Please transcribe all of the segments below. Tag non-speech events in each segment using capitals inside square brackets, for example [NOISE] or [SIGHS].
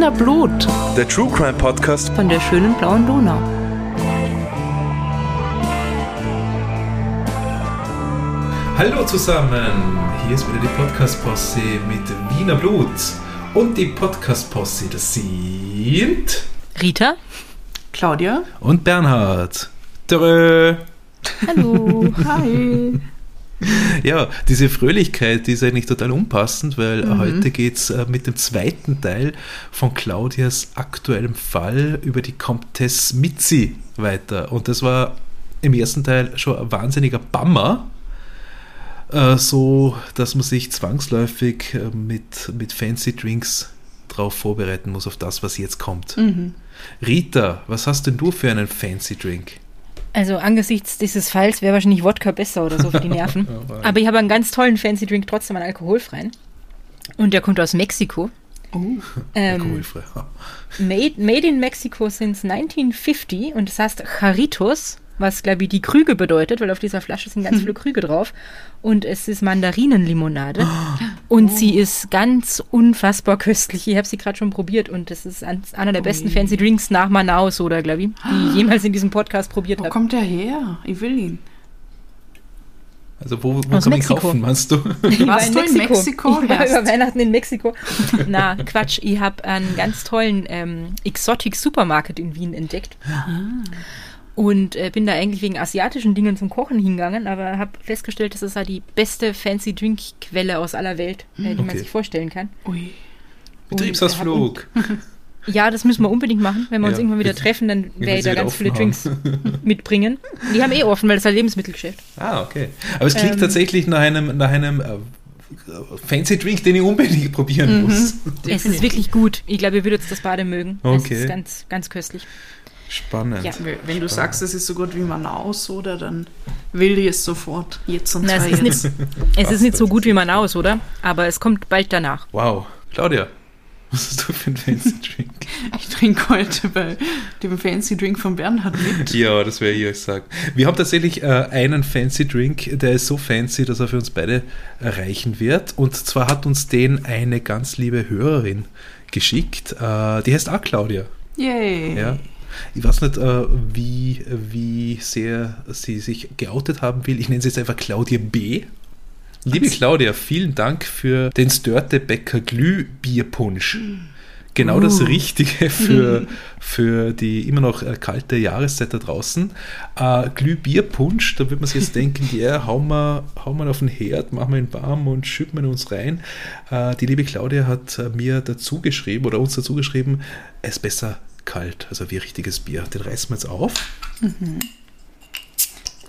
Wiener Blut. Der True Crime Podcast von der schönen blauen Donau. Hallo zusammen, hier ist wieder die Podcast-Posse mit Wiener Blut. Und die Podcast-Posse, das sind Rita, Claudia und Bernhard. Törö. Hallo. [LAUGHS] Hi. [LAUGHS] Ja, diese Fröhlichkeit, die ist eigentlich total unpassend, weil Mhm. heute geht es äh, mit dem zweiten Teil von Claudias aktuellem Fall über die Comtesse Mitzi weiter. Und das war im ersten Teil schon ein wahnsinniger Bammer, äh, so dass man sich zwangsläufig äh, mit, mit Fancy Drinks drauf vorbereiten muss, auf das, was jetzt kommt. Mhm. Rita, was hast denn du für einen Fancy Drink? Also angesichts dieses Falls wäre wahrscheinlich Wodka besser oder so für die [LAUGHS] Nerven. Aber ich habe einen ganz tollen Fancy Drink, trotzdem einen alkoholfreien. Und der kommt aus Mexiko. Ähm, Alkoholfrei. made, made in Mexico since 1950 und das heißt Jarritos, was glaube ich die Krüge bedeutet, weil auf dieser Flasche sind ganz [LAUGHS] viele Krüge drauf. Und es ist Mandarinenlimonade. [GASPS] Und sie ist ganz unfassbar köstlich. Ich habe sie gerade schon probiert und das ist einer der besten Fancy Drinks nach Manao Soda, glaube ich, die ich [GASPS] jemals in diesem Podcast probiert Wo habe. kommt der her? Ich will ihn. Also wo, wo kann ich Mexiko. kaufen, meinst du? [LAUGHS] Ich war Warst du in Mexiko Ich war über Weihnachten in Mexiko. [LAUGHS] Na, Quatsch. Ich habe einen ganz tollen ähm, Exotic Supermarket in Wien entdeckt. Und äh, bin da eigentlich wegen asiatischen Dingen zum Kochen hingegangen, aber habe festgestellt, das ist ja die beste Fancy Drink Quelle aus aller Welt, äh, die man Okay. sich vorstellen kann. Ui. Betriebsausflug. [LAUGHS] Ja, das müssen wir unbedingt machen. Wenn wir uns Ja, irgendwann wieder treffen, dann werde ich da ganz viele offen Drinks mitbringen. Die haben eh offen, weil das ist ein Lebensmittelgeschäft. Ah, okay. Aber es klingt Ähm. tatsächlich nach einem, nach einem äh, Fancy Drink, den ich unbedingt [LAUGHS] probieren muss. Es ist wirklich gut. Ich glaube, ihr würdet das Bade mögen. Es Okay. ist ganz, ganz köstlich. Spannend. Ja. Wenn du sagst, es ist so gut wie Manaus, oder dann will ich es sofort. Jetzt und Na, es zwar ist, jetzt. nicht, es ist nicht so gut wie man aus, oder? Aber es kommt bald danach. Wow. Claudia, was hast du für einen Fancy Drink? [LAUGHS] Ich trinke heute bei dem Fancy Drink von Bernhard mit. ja, das wäre ich euch sagen. Wir haben tatsächlich äh, einen Fancy Drink, der ist so fancy, dass er für uns beide erreichen wird. Und zwar hat uns den eine ganz liebe Hörerin geschickt. Äh, die heißt auch Claudia. Yay. Ja. Ich weiß nicht, äh, wie, wie sehr sie sich geoutet haben will. Ich nenne sie jetzt einfach Claudia B. Liebe Claudia, vielen Dank für den Störtebecker Glühbierpunsch. Genau das Richtige für, für die immer noch äh, kalte Jahreszeit da draußen. Äh, Glühbierpunsch, da wird man sich jetzt [LAUGHS] denken, ja, hauen wir, hauen wir auf den Herd, machen wir ihn warm und schütten wir uns rein. Äh, die liebe Claudia hat äh, mir dazu geschrieben oder uns dazu geschrieben, es ist besser kalt, also wie richtiges Bier. Den reißen wir jetzt auf.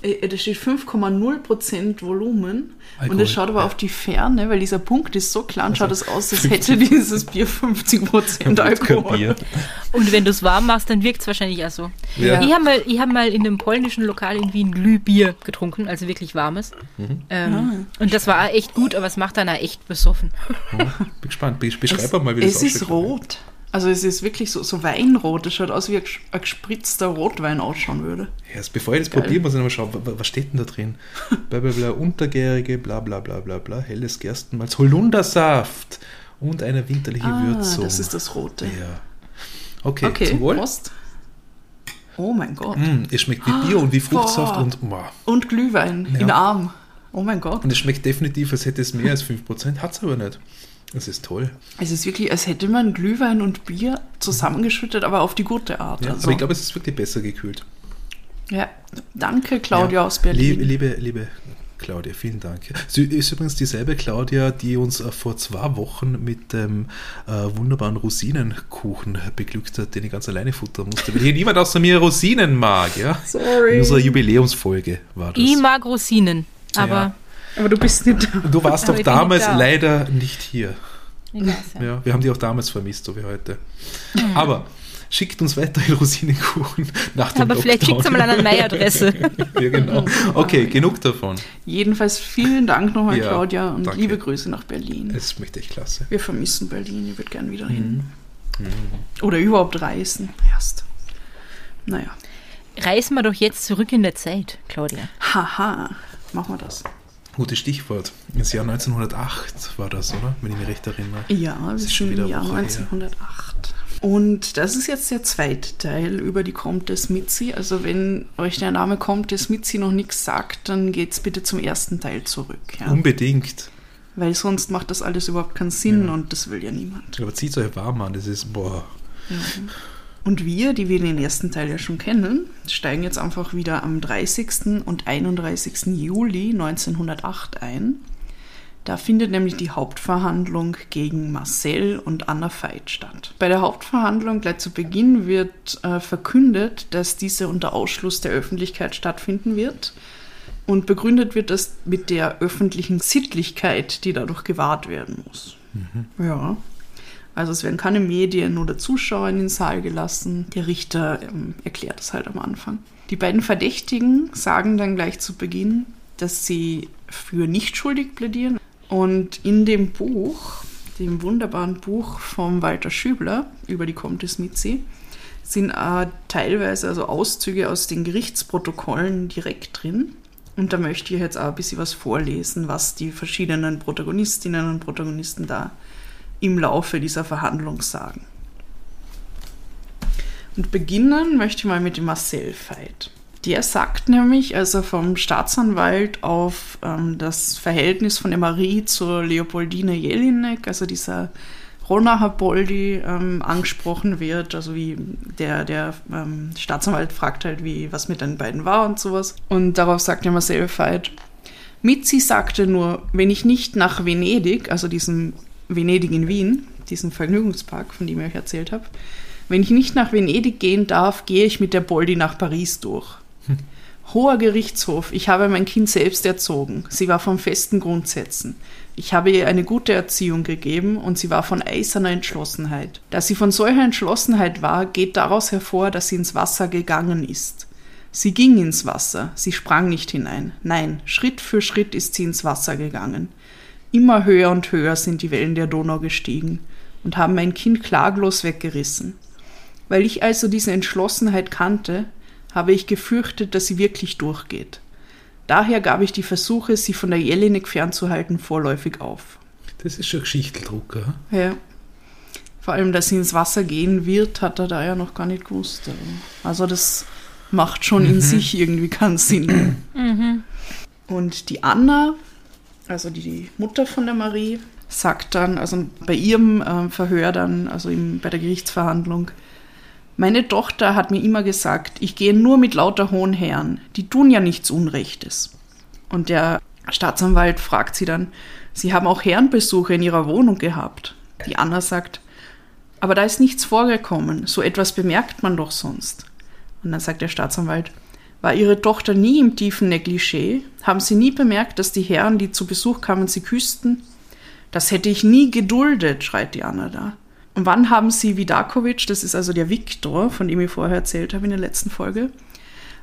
Äh, Da steht 5,0% Volumen. Alkohol, und es schaut aber ja. auf die Ferne, weil dieser Punkt ist so klein, schaut es aus, als hätte dieses Bier 50% Alkohol. Bier. Und wenn du es warm machst, dann wirkt es wahrscheinlich auch so. Ja. Ich habe mal, ich hab mal in einem polnischen Lokal in Wien Glühbier getrunken, also wirklich warmes. Mhm. Ähm, Und das war echt gut, aber es macht dann auch echt besoffen. Bin gespannt. Be- Beschreib mal, wie Es das ist ausschaut. rot. Also es ist wirklich so, so Weinrot. Es schaut aus, wie ein ges- ein gespritzter Rotwein ausschauen würde. Erst bevor ich das Geil. probiere, muss ich nochmal schauen, wa- wa- was steht denn da drin? [LAUGHS] Bla bla bla, untergärige, bla bla bla bla bla, helles Gerstenmalz, Holundersaft und eine winterliche Ah, Würzung. das ist das Rote. Ja. Okay, Okay, zum Wohl. Prost. Oh mein Gott. Mm, es schmeckt wie Bier und wie Fruchtsaft Boah. und, wow. Und Glühwein Ja. in Arm. Oh mein Gott. und es schmeckt definitiv, als hätte es mehr als 5%, hat es aber nicht. Das ist toll. Es ist wirklich, als hätte man Glühwein und Bier zusammengeschüttet, aber auf die gute Art. Ja, also. Aber ich glaube, es ist wirklich besser gekühlt. ja. Danke, Claudia Ja. aus Berlin. Liebe, liebe, liebe Claudia, vielen Dank. Sie ist übrigens dieselbe Claudia, die uns äh, vor zwei Wochen mit dem äh, wunderbaren Rosinenkuchen beglückt hat, den ich ganz alleine futtern musste, weil hier niemand außer mir Rosinen mag. Ja? Sorry. In unserer Jubiläumsfolge war das. Ich mag Rosinen, aber Ja. Aber du bist nicht da. Du warst doch nicht damals da. leider nicht hier. Weiß ja. Ja, wir haben die auch damals vermisst, so wie heute. Aber schickt uns weiterhin Rosinenkuchen nach dem Aber vielleicht schickt Lockdown. es mal an eine Mail-Adresse. [LAUGHS] ja, genau. Okay, genug davon. Jedenfalls vielen Dank nochmal, Ja, Claudia, und danke. liebe Grüße nach Berlin. Es schmeckt echt klasse. Wir vermissen Berlin, ich würde gern wieder Mhm. hin. Oder überhaupt reisen. Erst. Naja. Reisen wir doch jetzt zurück in der Zeit, Claudia. Haha. Machen wir das. Gutes Stichwort. Das Jahr 1908 war das, oder? Wenn ich mich recht erinnere. Ja, wir ist schon wieder im Jahr Woche her. 1908. Und das ist jetzt der zweite Teil über die Comtesse Mitzi. Also wenn euch der Name Comtesse Mitzi noch nichts sagt, dann geht's bitte zum ersten Teil zurück. Ja? Unbedingt. Weil sonst macht das alles überhaupt keinen Sinn Ja. und das will ja niemand. Aber zieht euch warm an, das ist, boah. Und wir, die wir den ersten Teil ja schon kennen, steigen jetzt einfach wieder am 30. und 31. Juli 1908 ein. Da findet nämlich die Hauptverhandlung gegen Marcel und Anna Veit statt. Bei der Hauptverhandlung gleich zu Beginn wird äh, verkündet, dass diese unter Ausschluss der Öffentlichkeit stattfinden wird. Und begründet wird das mit der öffentlichen Sittlichkeit, die dadurch gewahrt werden muss. Ja. Also es werden keine Medien oder Zuschauer in den Saal gelassen. Der Richter ähm, erklärt es halt am Anfang. Die beiden Verdächtigen sagen dann gleich zu Beginn, dass sie für nicht schuldig plädieren. Und in dem Buch, dem wunderbaren Buch von Walter Schübler über die Comtesse Mitzi, sind äh, teilweise also Auszüge aus den Gerichtsprotokollen direkt drin. Und da möchte ich jetzt auch ein bisschen was vorlesen, was die verschiedenen Protagonistinnen und Protagonisten da im Laufe dieser Verhandlung sagen. Und beginnen möchte ich mal mit dem Marcel Veit. Der sagt nämlich, als er vom Staatsanwalt auf ähm, das Verhältnis von der Marie zur Leopoldine Jelinek, also dieser Ronacher Boldi, ähm, angesprochen wird. Also wie der, der ähm, Staatsanwalt fragt halt, wie was mit den beiden war und sowas. Und darauf sagt der Marcel Veit, Mitzi sagte nur, wenn ich nicht nach Venedig, also diesem Venedig in Wien, diesen Vergnügungspark, von dem ich euch erzählt habe, wenn ich nicht nach Venedig gehen darf, gehe ich mit der Boldi nach Paris durch. [LAUGHS] Hoher Gerichtshof, ich habe mein Kind selbst erzogen. Sie war von festen Grundsätzen. Ich habe ihr eine gute Erziehung gegeben und sie war von eiserner Entschlossenheit. Dass sie von solcher Entschlossenheit war, geht daraus hervor, dass sie ins Wasser gegangen ist. Sie ging ins Wasser, sie sprang nicht hinein. Nein, Schritt für Schritt ist sie ins Wasser gegangen. Immer höher und höher sind die Wellen der Donau gestiegen und haben mein Kind klaglos weggerissen. Weil ich also diese Entschlossenheit kannte, habe ich gefürchtet, dass sie wirklich durchgeht. Daher gab ich die Versuche, sie von der Jelinek fernzuhalten, vorläufig auf. Das ist schon Geschichteldrucker. Ja. Vor allem, dass sie ins Wasser gehen wird, hat er da ja noch gar nicht gewusst. Also das macht schon in sich irgendwie keinen Sinn. Und die Anna, also die Mutter von der Marie, sagt dann, also bei ihrem äh, Verhör dann, also im, bei der Gerichtsverhandlung, meine Tochter hat mir immer gesagt, ich gehe nur mit lauter hohen Herren, die tun ja nichts Unrechtes. Und der Staatsanwalt fragt sie dann, Sie haben auch Herrenbesuche in Ihrer Wohnung gehabt. Die Anna sagt, aber da ist nichts vorgekommen, so etwas bemerkt man doch sonst. Und dann sagt der Staatsanwalt, war Ihre Tochter nie im tiefen Negligé? Haben Sie nie bemerkt, dass die Herren, die zu Besuch kamen, sie küssten? Das hätte ich nie geduldet, schreit die Anna da. Und wann haben Sie Vidakovic, das ist also der Viktor, von dem ich vorher erzählt habe in der letzten Folge,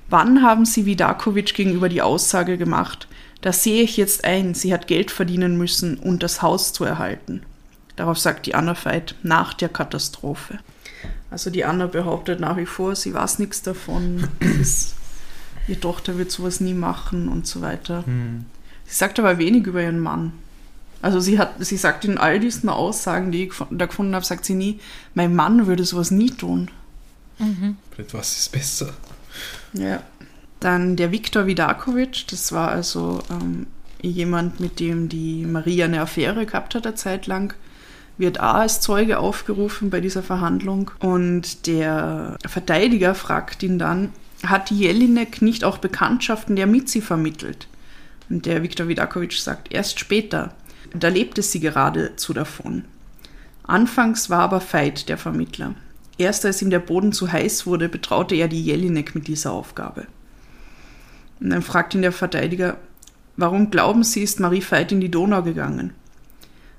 wann haben Sie Vidakovic gegenüber die Aussage gemacht, das sehe ich jetzt ein, sie hat Geld verdienen müssen, um das Haus zu erhalten? Darauf sagt die Anna Veit, nach der Katastrophe. Also die Anna behauptet nach wie vor, sie weiß nichts davon, [CLEARS THROAT] das ist, ihre Tochter wird sowas nie machen und so weiter. Sie sagt aber wenig über ihren Mann. Also sie hat, sie sagt in all diesen Aussagen, die ich da gefunden habe, sagt sie nie, mein Mann würde sowas nie tun. Vielleicht was ist besser. Ja. Dann der Viktor Vidakovic, das war also ähm, jemand, mit dem die Maria eine Affäre gehabt hat, eine Zeit lang, wird auch als Zeuge aufgerufen bei dieser Verhandlung. Und der Verteidiger fragt ihn dann, hat Jelinek nicht auch Bekanntschaften der Mitzi vermittelt? Und der Viktor Vidakovic sagt, erst später. Da lebte sie geradezu davon. Anfangs war aber Veit der Vermittler. Erst als ihm der Boden zu heiß wurde, betraute er die Jelinek mit dieser Aufgabe. Und dann fragt ihn der Verteidiger, warum glauben Sie, ist Marie Veit in die Donau gegangen?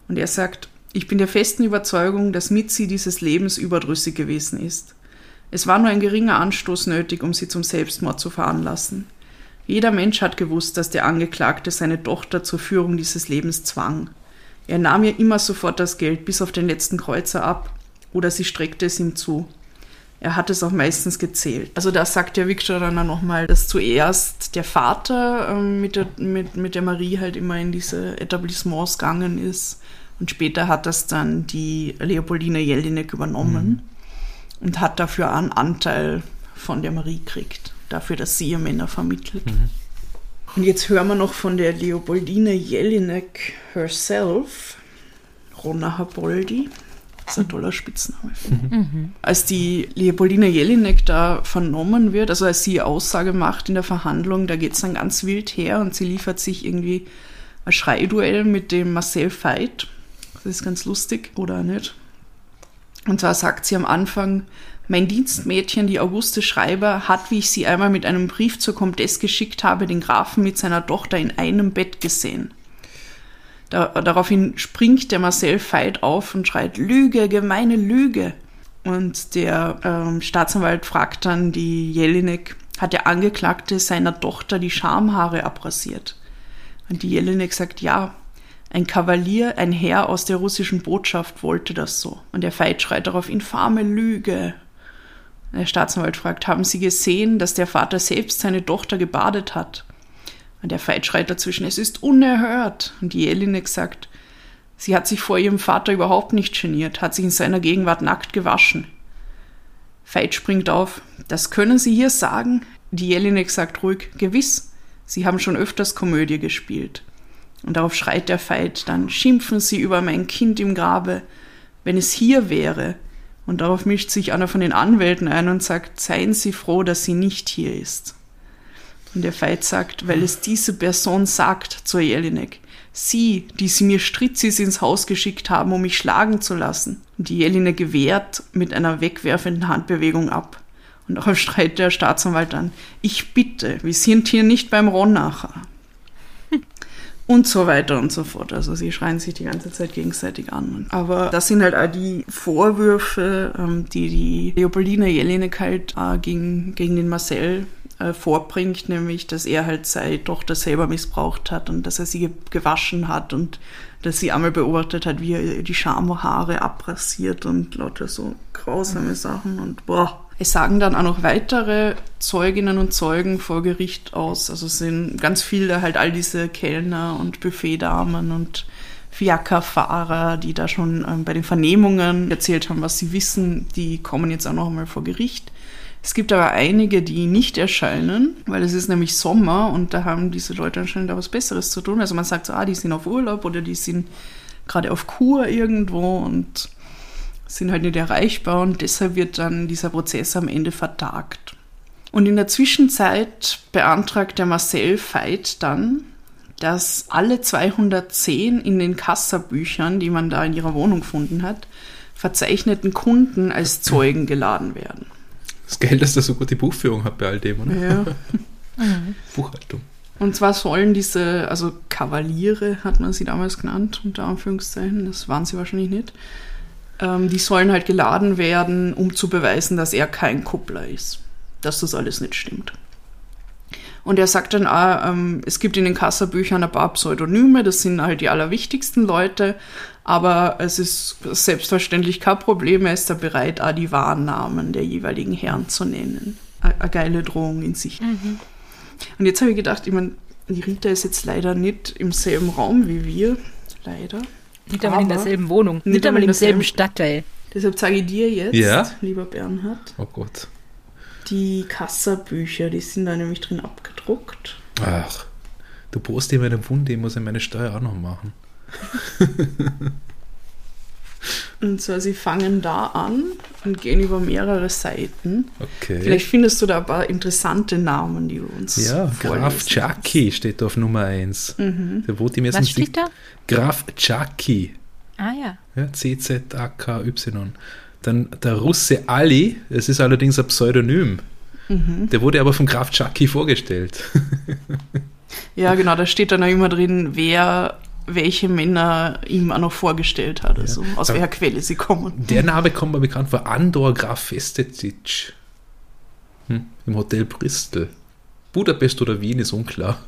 Und er sagt, ich bin der festen Überzeugung, dass Mitzi dieses Lebens überdrüssig gewesen ist. Es war nur ein geringer Anstoß nötig, um sie zum Selbstmord zu veranlassen. Jeder Mensch hat gewusst, dass der Angeklagte seine Tochter zur Führung dieses Lebens zwang. Er nahm ihr immer sofort das Geld bis auf den letzten Kreuzer ab oder sie streckte es ihm zu. er hat es auch meistens gezählt. Also da sagt der Victor dann auch nochmal, dass zuerst der Vater ähm, mit, der, mit, mit der Marie halt immer in diese Etablissements gegangen ist und später hat das dann die Leopoldina Jelinek übernommen mhm. Und hat dafür einen Anteil von der Marie gekriegt, dafür, dass sie ihr Männer vermittelt. Mhm. Und jetzt hören wir noch von der Leopoldina Jelinek herself, Ronna Haboldi. Das ist ein toller Spitzname. Mhm. Als die Leopoldina Jelinek da vernommen wird, also als sie Aussage macht in der Verhandlung, da geht es dann ganz wild her und sie liefert sich irgendwie ein Schreiduell mit dem Marcel Veit. Das ist ganz lustig, oder nicht? Und zwar sagt sie am Anfang, mein Dienstmädchen, die Auguste Schreiber, hat, wie ich sie einmal mit einem Brief zur Comtesse geschickt habe, den Grafen mit seiner Tochter in einem Bett gesehen. Da, daraufhin springt der Marcel Veit auf und schreit, Lüge, gemeine Lüge. Und der ähm, Staatsanwalt fragt dann die Jelinek, hat der Angeklagte seiner Tochter die Schamhaare abrasiert? Und die Jelinek sagt, ja, ein Kavalier, ein Herr aus der russischen Botschaft wollte das so. Und der Veit schreit darauf, infame Lüge. Der Staatsanwalt fragt, haben Sie gesehen, dass der Vater selbst seine Tochter gebadet hat? Und der Veit schreit dazwischen, es ist unerhört. Und die Jelinek sagt, sie hat sich vor ihrem Vater überhaupt nicht geniert, hat sich in seiner Gegenwart nackt gewaschen. Veit springt auf, das können Sie hier sagen? Die Jelinek sagt ruhig, gewiss, Sie haben schon öfters Komödie gespielt. Und darauf schreit der Veit, dann schimpfen Sie über mein Kind im Grabe, wenn es hier wäre. Und darauf mischt sich einer von den Anwälten ein und sagt, seien Sie froh, dass sie nicht hier ist. Und der Veit sagt, weil es diese Person sagt zur Jelinek. Sie, die sie mir Stritzis ins Haus geschickt haben, um mich schlagen zu lassen. Und die Jelinek gewehrt mit einer wegwerfenden Handbewegung ab. Und darauf schreit der Staatsanwalt an, ich bitte, wir sind hier nicht beim Ronnacher. [LAUGHS] und so weiter und so fort. Also sie schreien sich die ganze Zeit gegenseitig an. Aber das sind halt auch die Vorwürfe, ähm, die die Leopoldina Jelinek halt äh, gegen, gegen den Marcel äh, vorbringt, nämlich, dass er halt seine Tochter selber missbraucht hat und dass er sie gewaschen hat und dass sie einmal beobachtet hat, wie er die Schamhaare abrasiert und lauter so grausame Sachen und boah. Es sagen dann auch noch weitere Zeuginnen und Zeugen vor Gericht aus. Also sind ganz viele halt all diese Kellner und Buffetdamen und Fiakerfahrer, die da schon ähm, bei den Vernehmungen erzählt haben, was sie wissen, die kommen jetzt auch noch einmal vor Gericht. Es gibt aber einige, die nicht erscheinen, weil es ist nämlich Sommer und da haben diese Leute anscheinend auch was Besseres zu tun. Also man sagt so, ah, die sind auf Urlaub oder die sind gerade auf Kur irgendwo und sind halt nicht erreichbar und deshalb wird dann dieser Prozess am Ende vertagt. Und in der Zwischenzeit beantragt der Marcel Veit dann, dass alle 210 in den Kassabüchern, die man da in ihrer Wohnung gefunden hat, verzeichneten Kunden als Zeugen geladen werden. Das Geld, dass er so gute Buchführung hat bei all dem, oder? Ja. [LAUGHS] Buchhaltung. Und zwar sollen diese, also Kavaliere hat man sie damals genannt, unter Anführungszeichen, das waren sie wahrscheinlich nicht, ähm, die sollen halt geladen werden, um zu beweisen, dass er kein Kuppler ist. Dass das alles nicht stimmt. Und er sagt dann auch, ähm, es gibt in den Kassabüchern ein paar Pseudonyme, das sind halt die allerwichtigsten Leute, aber es ist selbstverständlich kein Problem, er ist da bereit, auch die Wahrnamen der jeweiligen Herren zu nennen. Eine geile Drohung in sich. Mhm. Und jetzt habe ich gedacht, ich meine, die Rita ist jetzt leider nicht im selben Raum wie wir, leider. Nicht einmal in derselben Wohnung, nicht, einmal im selben Stadtteil. Deshalb zeige ich dir jetzt, ja? lieber Bernhard. Oh Gott. Die Kassabücher, die sind da nämlich drin abgedruckt. Ach, du postest immer einen Wund, ich muss ja meine Steuer auch noch machen. [LAUGHS] und zwar, sie fangen da an und gehen über mehrere Seiten. Okay. Vielleicht findest du da ein paar interessante Namen, die du uns Ja, Graf Chucky steht auf Nummer 1. Mhm. Der wohnt im ersten Was steht da? Graf Chucky. Ah ja. Ja, C-Z-A-K-Y. Dann der Russe Ali, es ist allerdings ein Pseudonym. Mhm. Der wurde aber vom Graf Chucky vorgestellt. Ja, genau, da steht dann auch immer drin, wer welche Männer ihm auch noch vorgestellt hat, also aus Aber welcher Quelle sie kommen. Der Name kommt mir bekannt vor, Andor Graf Festetic. Hm, Im Hotel Bristol. Budapest oder Wien ist unklar.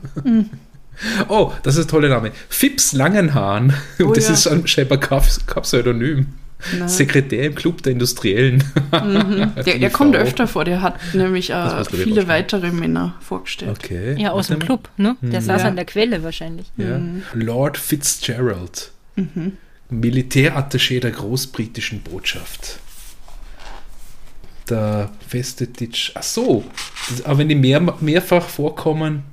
Oh, das ist ein toller Name. Fips Langenhahn. Oh Und das ja. ist scheinbar kein kein Pseudonym. Na. Sekretär im Club der Industriellen. Mhm. [LAUGHS] Der, der kommt öfter vor, der hat nämlich äh, viele weitere Männer vorgestellt. Okay. Ja, aus dem Club, ne? Der saß Ja. an der Quelle wahrscheinlich. Ja. Mhm. Lord Fitzgerald. Militärattaché der großbritischen Botschaft. Der Festetitsch. Ach so. Aber wenn die mehr, mehrfach vorkommen.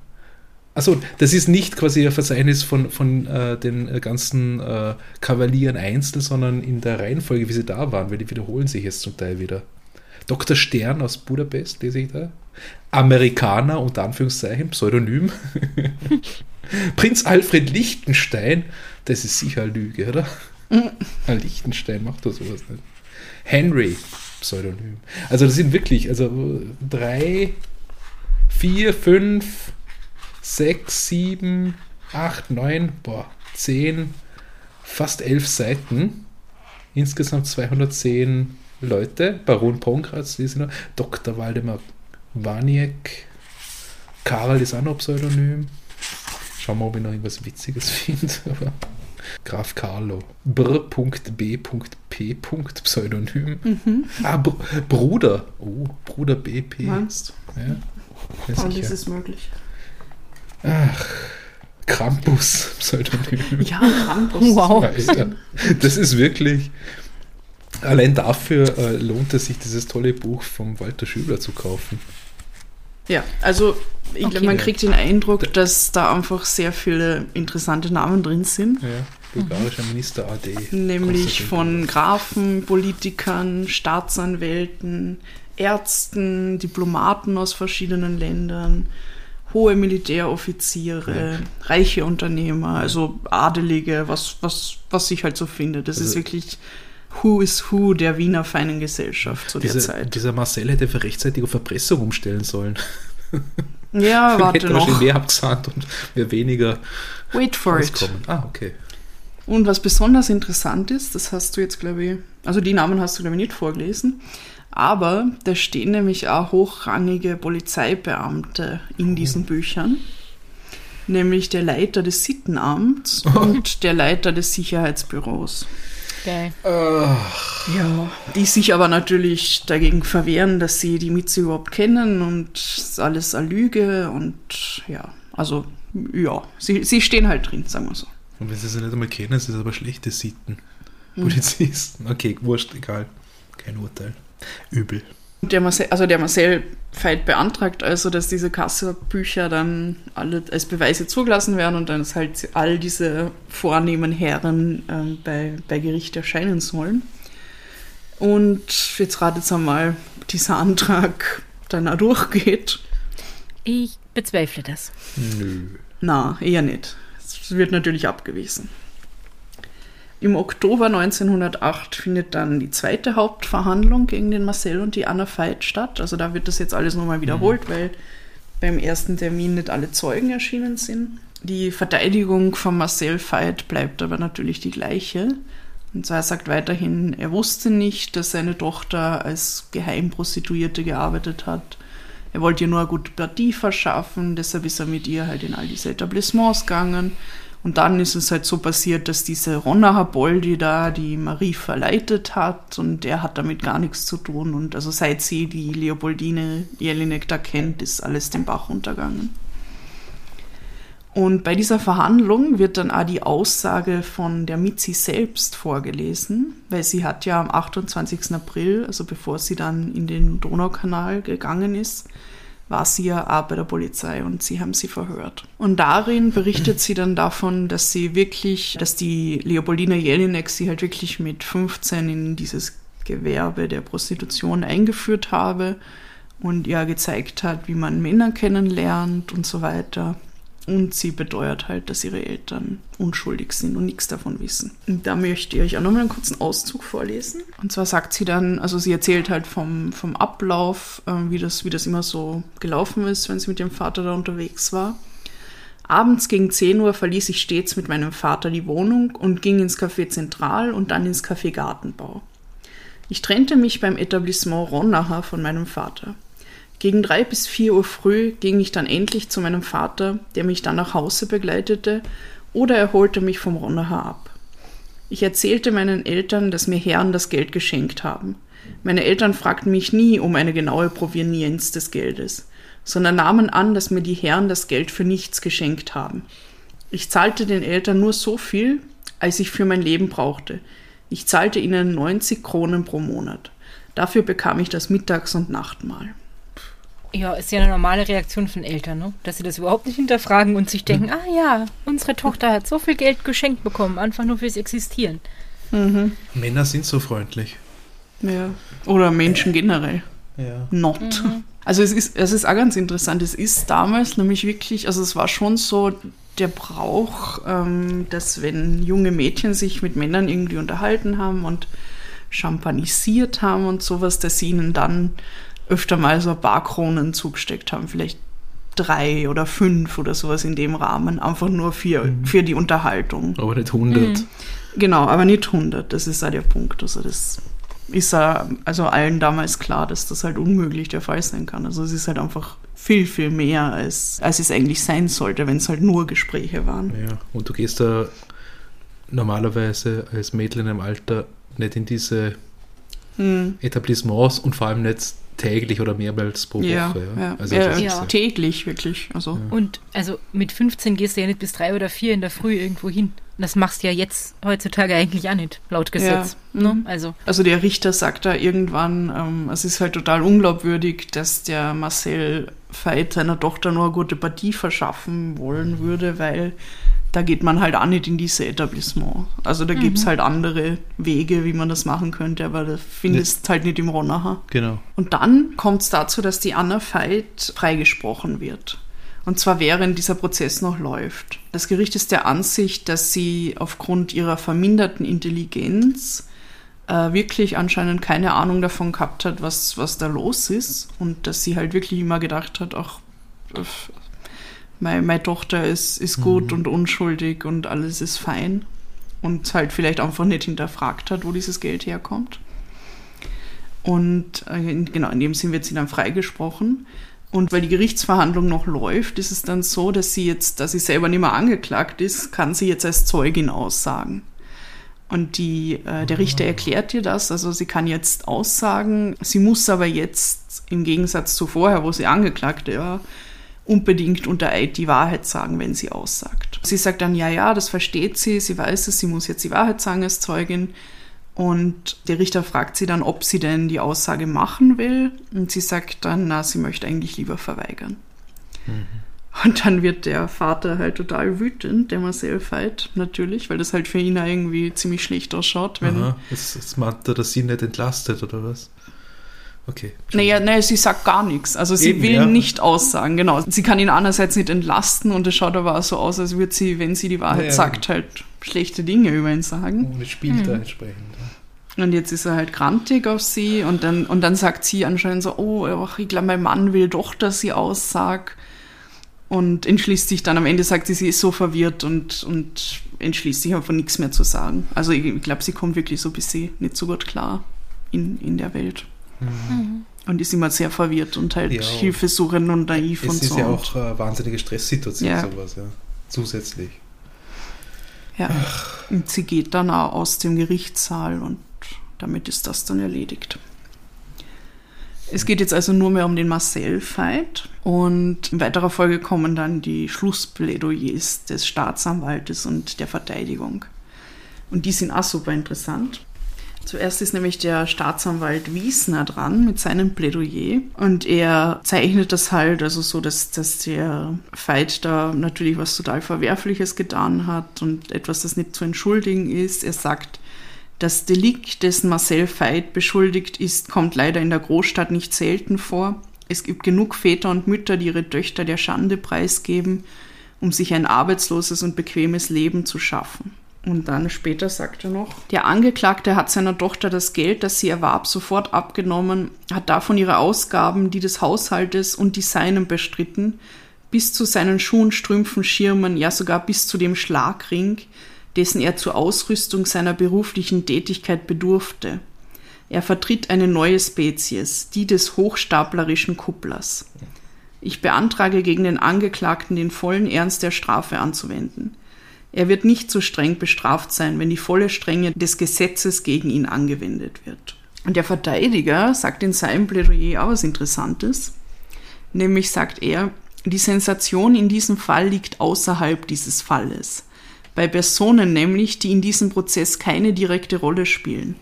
Achso, das ist nicht quasi ein Verzeichnis von, von äh, den äh, ganzen äh, Kavalieren einzeln, sondern in der Reihenfolge, wie sie da waren, weil die wiederholen sich jetzt zum Teil wieder. Dr. Stern aus Budapest, lese ich da. Amerikaner, unter Anführungszeichen, Pseudonym. [LAUGHS] Prinz Alfred Liechtenstein, das ist sicher eine Lüge, oder? [LAUGHS] Ein Liechtenstein macht doch sowas nicht. Henry, Pseudonym. Also das sind wirklich, also drei, vier, fünf, sechs, sieben, acht, neun, boah, zehn, fast elf Seiten. Insgesamt 210 Leute. Baron Pongratz, lese ich noch. Dr. Waldemar Waniek. Karl ist auch noch Pseudonym. Schauen wir, ob ich noch irgendwas Witziges [LAUGHS] finde. Graf Carlo. Br.B.P. Pseudonym. Ah, Br Bruder. Oh, Bruder BP. Meinst Ja, ja das ist möglich. Krampus. Pseudonym. Ja, Krampus. [LAUGHS] Wow. Alter, das ist wirklich. Allein dafür äh, lohnt es sich, dieses tolle Buch vom Walter Schübler zu kaufen. Ja, also ich Okay. glaube, man kriegt den Eindruck, dass da einfach sehr viele interessante Namen drin sind. Ja, bulgarischer Minister AD. Nämlich von Grafen, Politikern, Staatsanwälten, Ärzten, Diplomaten aus verschiedenen Ländern, hohe Militäroffiziere, reiche Unternehmer, also Adelige, was, was, was sich halt so findet. Das Also- ist wirklich Who is Who der Wiener feinen Gesellschaft zu der Dieser, Zeit. dieser Marcel hätte für rechtzeitig auf Erpressung umstellen sollen. [LAUGHS] Ja, Dann warte hätte noch. mehr abgesandt und wäre weniger Wait for it. rauskommen. Ah, okay. Und was besonders interessant ist, das hast du jetzt, glaube ich, also die Namen hast du, glaube ich, nicht vorgelesen, aber da stehen nämlich auch hochrangige Polizeibeamte in diesen Büchern, nämlich der Leiter des Sittenamts und der Leiter des Sicherheitsbüros. Geil. Ja. Die sich aber natürlich dagegen verwehren, dass sie die Mieze überhaupt kennen und es ist alles eine Lüge und ja, also ja, sie, sie stehen halt drin, sagen wir so. Und wenn sie sie nicht einmal kennen, sind es aber schlechte Sitten. Polizisten. Okay, wurscht, egal. Kein Urteil. Übel. Und Der Marcel, also der Marcel Veit beantragt also, dass diese Kasserbücher dann alle als Beweise zugelassen werden und dann dass halt all diese vornehmen Herren ähm, bei, bei Gericht erscheinen sollen. Und jetzt ratet einmal, ob dieser Antrag dann auch durchgeht. Ich bezweifle das. Nö. Na, eher nicht. Es wird natürlich abgewiesen. Im Oktober 1908 findet dann die zweite Hauptverhandlung gegen den Marcel und die Anna Veit statt. Also da wird das jetzt alles nochmal wiederholt, weil beim ersten Termin nicht alle Zeugen erschienen sind. Die Verteidigung von Marcel Veit bleibt aber natürlich die gleiche. Und zwar er sagt weiterhin, er wusste nicht, dass seine Tochter als Geheimprostituierte gearbeitet hat. Er wollte ihr nur eine gute Partie verschaffen, deshalb ist er mit ihr halt in all diese Etablissements gegangen. Und dann ist es halt so passiert, dass diese Ronacher Boldi da die Marie verleitet hat und er hat damit gar nichts zu tun. Und also seit sie die Leopoldine Jelinek da kennt, ist alles den Bach runtergegangen. Und bei dieser Verhandlung wird dann auch die Aussage von der Mitzi selbst vorgelesen, weil sie hat ja am 28. April, also bevor sie dann in den Donaukanal gegangen ist, war sie ja auch bei der Polizei und sie haben sie verhört. Und darin berichtet sie dann davon, dass sie wirklich, dass die Leopoldina Jelinek sie halt wirklich mit 15 in dieses Gewerbe der Prostitution eingeführt habe und ihr gezeigt hat, wie man Männer kennenlernt und so weiter. Und sie beteuert halt, dass ihre Eltern unschuldig sind und nichts davon wissen. Und da möchte ich euch auch nochmal einen kurzen Auszug vorlesen. Und zwar sagt sie dann, also sie erzählt halt vom, vom Ablauf, äh, wie, das, wie das immer so gelaufen ist, wenn sie mit ihrem Vater da unterwegs war. Abends gegen 10 Uhr verließ ich stets mit meinem Vater die Wohnung und ging ins Café Zentral und dann ins Café Gartenbau. Ich trennte mich beim Etablissement Ronnacher von meinem Vater. Gegen drei bis vier Uhr früh ging ich dann endlich zu meinem Vater, der mich dann nach Hause begleitete, oder er holte mich vom Ronnacher ab. Ich erzählte meinen Eltern, dass mir Herren das Geld geschenkt haben. Meine Eltern fragten mich nie um eine genaue Provenienz des Geldes, sondern nahmen an, dass mir die Herren das Geld für nichts geschenkt haben. Ich zahlte den Eltern nur so viel, als ich für mein Leben brauchte. Ich zahlte ihnen 90 Kronen pro Monat. Dafür bekam ich das Mittags- und Nachtmahl. Ja, ist ja eine normale Reaktion von Eltern, ne? dass sie das überhaupt nicht hinterfragen und sich denken, ah ja, unsere Tochter hat so viel Geld geschenkt bekommen, einfach nur fürs Existieren. Mhm. Männer sind so freundlich. Ja. Oder Menschen generell. Ja. Not. Also es ist, es ist auch ganz interessant. Es ist damals nämlich wirklich, also es war schon so der Brauch, ähm, dass wenn junge Mädchen sich mit Männern irgendwie unterhalten haben und champanisiert haben und sowas, dass sie ihnen dann öfter mal so ein paar Kronen zugesteckt haben, vielleicht drei oder fünf oder sowas in dem Rahmen, einfach nur für, für die Unterhaltung. Aber nicht 100. Genau, aber nicht 100, das ist auch der Punkt. Also das ist ja also allen damals klar, dass das halt unmöglich der Fall sein kann. Also es ist halt einfach viel, viel mehr, als, als es eigentlich sein sollte, wenn es halt nur Gespräche waren. Ja. Und du gehst da normalerweise als Mädel in einem Alter nicht in diese Hm. Etablissements und vor allem nicht täglich oder mehrmals pro Woche. ja. Also ja, ist Ja. täglich wirklich. Also Und also mit 15 gehst du ja nicht bis drei oder vier in der Früh irgendwo hin. Und das machst du ja jetzt heutzutage eigentlich auch nicht, laut Gesetz. Ja. Ne? Mhm. Also, Also der Richter sagt da irgendwann, ähm, es ist halt total unglaubwürdig, dass der Marcel Veit seiner Tochter nur eine gute Partie verschaffen wollen würde, weil da geht man halt auch nicht in diese Etablissement. Also da gibt's halt andere Wege, wie man das machen könnte, aber das findest halt nicht im Ronacher. Genau. Und dann kommt es dazu, dass die Anna Veit freigesprochen wird. Und zwar während dieser Prozess noch läuft. Das Gericht ist der Ansicht, dass sie aufgrund ihrer verminderten Intelligenz äh, wirklich anscheinend keine Ahnung davon gehabt hat, was, was da los ist. Und dass sie halt wirklich immer gedacht hat, ach, meine, meine Tochter ist, ist gut und unschuldig und alles ist fein. Und halt vielleicht einfach nicht hinterfragt hat, wo dieses Geld herkommt. Und äh, in- genau, in dem Sinn wird sie dann freigesprochen. Und weil die Gerichtsverhandlung noch läuft, ist es dann so, dass sie jetzt, da sie selber nicht mehr angeklagt ist, kann sie jetzt als Zeugin aussagen. Und die, äh, der Richter erklärt ihr das, also sie kann jetzt aussagen, sie muss aber jetzt im Gegensatz zu vorher, wo sie Angeklagte war, unbedingt unter Eid die Wahrheit sagen, wenn sie aussagt. Sie sagt dann, ja, ja, das versteht sie, sie weiß es, sie muss jetzt die Wahrheit sagen als Zeugin. Und der Richter fragt sie dann, ob sie denn die Aussage machen will. Und sie sagt dann, na, sie möchte eigentlich lieber verweigern. Und dann wird der Vater halt total wütend, der Marcel Veit, natürlich, weil das halt für ihn irgendwie ziemlich schlecht ausschaut, wenn, Aha. Jetzt meint er, dass sie nicht entlastet, oder was? Okay. Naja, naja, sie sagt gar nichts. Also sie Eben, will ja. nicht aussagen, genau. Sie kann ihn einerseits nicht entlasten und es schaut aber auch so aus, als würde sie, wenn sie die Wahrheit Ja, ja, sagt, halt schlechte Dinge über ihn sagen. Und es spielt da entsprechend. ja. Und jetzt ist er halt grantig auf sie und dann, und dann sagt sie anscheinend so, oh, ach, ich glaube, mein Mann will doch, dass sie aussag. Und entschließt sich dann, am Ende sagt sie, sie ist so verwirrt und, und entschließt sich einfach nichts mehr zu sagen. Also ich, ich glaube, sie kommt wirklich so ein bisschen nicht so gut klar in, in der Welt. Und ist immer sehr verwirrt und halt Ja. hilfesuchend und naiv Es und ist so. ja auch eine wahnsinnige Stresssituation, Ja. sowas, ja. Zusätzlich. Ja. Und sie geht dann auch aus dem Gerichtssaal und damit ist das dann erledigt. Es geht jetzt also nur mehr um den Marcel-Fight und in weiterer Folge kommen dann die Schlussplädoyers des Staatsanwaltes und der Verteidigung. Und die sind auch super interessant. Zuerst ist nämlich der Staatsanwalt Wiesner dran mit seinem Plädoyer und er zeichnet das halt also so, dass, dass der Veit da natürlich was total Verwerfliches getan hat und etwas, das nicht zu entschuldigen ist. Er sagt, das Delikt, dessen Marcel Veit beschuldigt ist, kommt leider in der Großstadt nicht selten vor. Es gibt genug Väter und Mütter, die ihre Töchter der Schande preisgeben, um sich ein arbeitsloses und bequemes Leben zu schaffen. Und dann später sagt er noch, der Angeklagte hat seiner Tochter das Geld, das sie erwarb, sofort abgenommen, hat davon ihre Ausgaben, die des Haushaltes und die seinen bestritten, bis zu seinen Schuhen, Strümpfen, Schirmen, ja sogar bis zu dem Schlagring, dessen er zur Ausrüstung seiner beruflichen Tätigkeit bedurfte. Er vertritt eine neue Spezies, die des hochstaplerischen Kupplers. Ich beantrage gegen den Angeklagten den vollen Ernst der Strafe anzuwenden. Er wird nicht so streng bestraft sein, wenn die volle Strenge des Gesetzes gegen ihn angewendet wird. Und der Verteidiger sagt in seinem Plädoyer auch was Interessantes. Nämlich sagt er, die Sensation in diesem Fall liegt außerhalb dieses Falles. Bei Personen nämlich, die in diesem Prozess keine direkte Rolle spielen.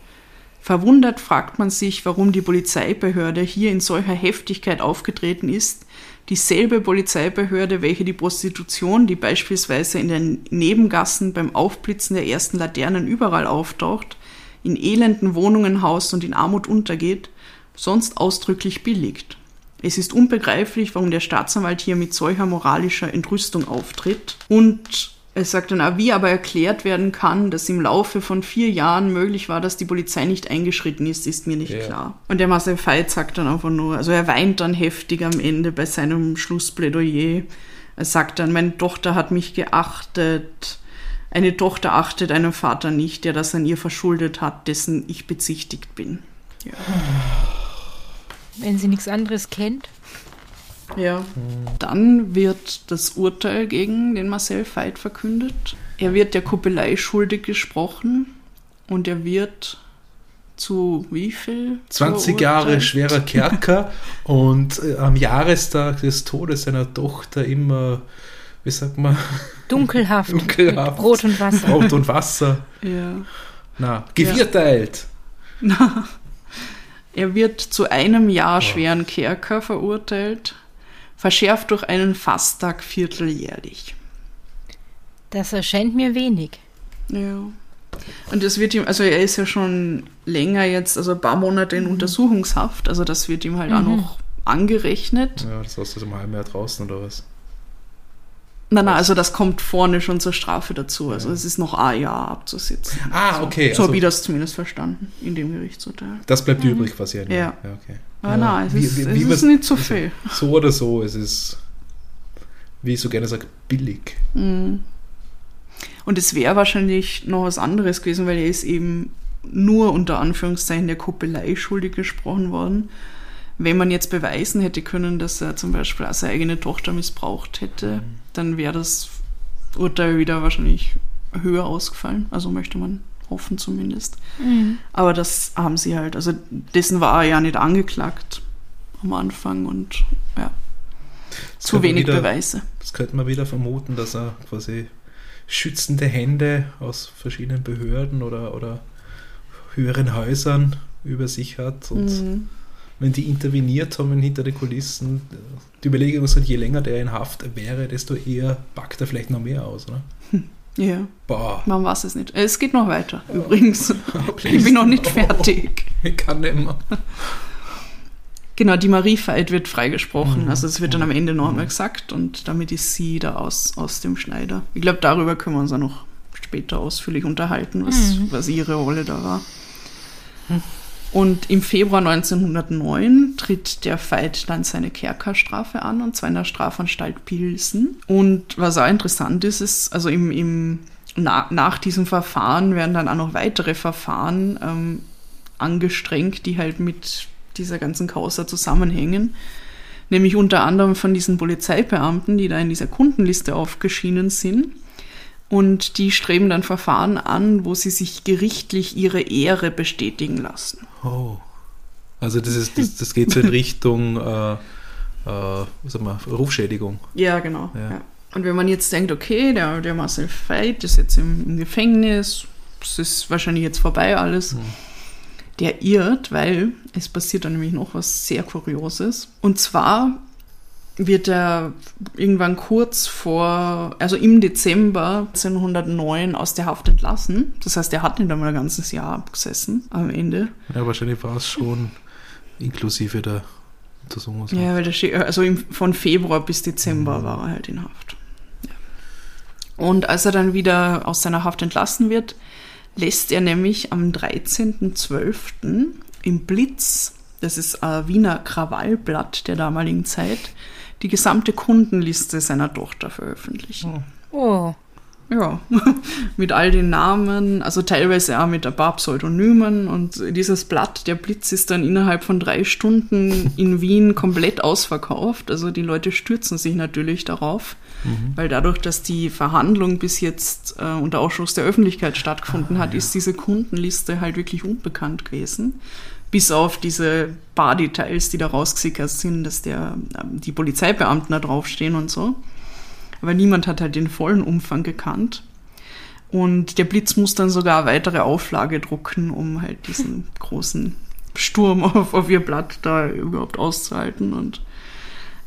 Verwundert fragt man sich, warum die Polizeibehörde hier in solcher Heftigkeit aufgetreten ist, dieselbe Polizeibehörde, welche die Prostitution, die beispielsweise in den Nebengassen beim Aufblitzen der ersten Laternen überall auftaucht, in elenden Wohnungen haust und in Armut untergeht, sonst ausdrücklich billigt. Es ist unbegreiflich, warum der Staatsanwalt hier mit solcher moralischer Entrüstung auftritt und es sagt dann auch, wie aber erklärt werden kann, dass im Laufe von vier Jahren möglich war, dass die Polizei nicht eingeschritten ist, ist mir nicht Ja. klar. Und der Marcel Veit sagt dann einfach nur, also er weint dann heftig am Ende bei seinem Schlussplädoyer. Er sagt dann, meine Tochter hat mich geachtet. Eine Tochter achtet einen Vater nicht, der das an ihr verschuldet hat, dessen ich bezichtigt bin. Wenn sie nichts anderes kennt. Ja. Dann wird das Urteil gegen den Marcel Veit verkündet. Er wird der Kuppelei schuldig gesprochen und er wird zu wie viel? 20 Jahre schwerer Kerker [LAUGHS] und äh, am Jahrestag des Todes seiner Tochter immer, wie sagt man, Dunkelhaft. [LAUGHS] Dunkelhaft. Mit Brot und Wasser. Brot und Wasser. Ja. Na, gevierteilt. [LAUGHS] Er wird zu einem Jahr schweren Kerker verurteilt, verschärft durch einen Fasttag vierteljährlich. Das erscheint mir wenig. Ja. Und das wird ihm, also er ist ja schon länger jetzt, also ein paar Monate in Untersuchungshaft, also das wird ihm halt auch noch angerechnet. Ja, das heißt also mal mehr draußen oder was? Nein, nein, also das kommt vorne schon zur Strafe dazu. Also es ist noch ein Jahr abzusitzen. Ah, okay. So also habe ich das zumindest verstanden in dem Gerichtsurteil. das bleibt übrig quasi. ein Ja. Ja okay. Aber Ja, nein, es wie- ist, wie- es wie ist was- nicht so viel. So oder so, es ist, wie ich so gerne sage, billig. Mhm. Und es wäre wahrscheinlich noch was anderes gewesen, weil er ist eben nur unter Anführungszeichen der Kuppelei schuldig gesprochen worden. Wenn man jetzt beweisen hätte können, dass er zum Beispiel auch seine eigene Tochter missbraucht hätte, dann wäre das Urteil wieder wahrscheinlich höher ausgefallen. Also möchte man hoffen zumindest. Aber das haben sie halt, also dessen war er ja nicht angeklagt am Anfang und ja, Das zu wenig wieder, Beweise. Das könnte man wieder vermuten, dass er quasi schützende Hände aus verschiedenen Behörden oder, oder höheren Häusern über sich hat. Und Mhm. Wenn die interveniert haben hinter den Kulissen, die Überlegung ist halt, je länger der in Haft wäre, desto eher packt er vielleicht noch mehr aus, oder? [LAUGHS] Ja. Boah, Man weiß es nicht. Es geht noch weiter, übrigens. [LAUGHS] Ich bin noch nicht fertig. ich kann nicht mehr. [LAUGHS] Genau, die Marie Veit wird freigesprochen. Mhm. Also es wird dann am Ende noch einmal gesagt und damit ist sie da aus, aus dem Schneider. Ich glaube, darüber können wir uns auch noch später ausführlich unterhalten, was, Mhm. was ihre Rolle da war. Und im Februar 1909 tritt der Veit dann seine Kerkerstrafe an, und zwar in der Strafanstalt Pilsen. Und was auch interessant ist, ist, also im, im, na, nach diesem Verfahren werden dann auch noch weitere Verfahren ähm, angestrengt, die halt mit dieser ganzen Causa zusammenhängen. Nämlich unter anderem von diesen Polizeibeamten, die da in dieser Kundenliste aufgeschienen sind. Und die streben dann Verfahren an, wo sie sich gerichtlich ihre Ehre bestätigen lassen. Oh. Also das, ist, das, das geht so in [LAUGHS] Richtung äh, äh, was sagen wir, Rufschädigung. Ja, genau. Ja. Ja. Und wenn man jetzt denkt, okay, der, der Marcel Veit ist jetzt im, im Gefängnis, es ist wahrscheinlich jetzt vorbei alles, der irrt, weil es passiert dann nämlich noch was sehr Kurioses. Und zwar wird er irgendwann kurz vor, also im Dezember 1909 aus der Haft entlassen. Das heißt, er hat nicht einmal ein ganzes Jahr abgesessen am Ende. Ja, wahrscheinlich war es schon inklusive der Untersuchung. Ja, weil steht, also im, von Februar bis Dezember war er halt in Haft. Ja. Und als er dann wieder aus seiner Haft entlassen wird, lässt er nämlich am 13.12. im Blitz, das ist ein Wiener Krawallblatt der damaligen Zeit, die gesamte Kundenliste seiner Tochter veröffentlichen. Oh. Ja, [LAUGHS] mit all den Namen, also teilweise auch mit ein paar Pseudonymen. Und dieses Blatt, der Blitz, ist dann innerhalb von drei Stunden in Wien komplett ausverkauft. Also die Leute stürzen sich natürlich darauf. Weil dadurch, dass die Verhandlung bis jetzt äh, unter Ausschuss der Öffentlichkeit stattgefunden hat, ist diese Kundenliste halt wirklich unbekannt gewesen. Bis auf diese paar Details, die da rausgesickert sind, dass der, ähm, die Polizeibeamten da draufstehen und so. Aber niemand hat halt den vollen Umfang gekannt. Und der Blitz muss dann sogar eine weitere Auflage drucken, um halt diesen [LAUGHS] großen Sturm auf, auf ihr Blatt da überhaupt auszuhalten. Und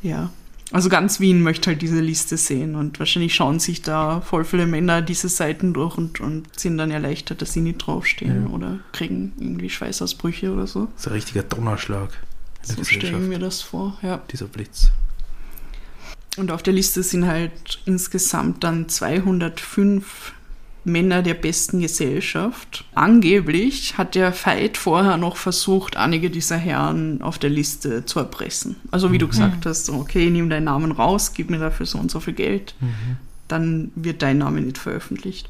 ja, also ganz Wien möchte halt diese Liste sehen und wahrscheinlich schauen sich da voll viele Männer diese Seiten durch und, und sind dann erleichtert, dass sie nicht draufstehen Ja. oder kriegen irgendwie Schweißausbrüche oder so. Das ist ein richtiger Donnerschlag. So stelle ich mir das vor, ja. Dieser Blitz. Und auf der Liste sind halt insgesamt dann 205 Männer der besten Gesellschaft. Angeblich hat der Veit vorher noch versucht, einige dieser Herren auf der Liste zu erpressen. Also wie du gesagt hast, okay, nimm deinen Namen raus, gib mir dafür so und so viel Geld, dann wird dein Name nicht veröffentlicht.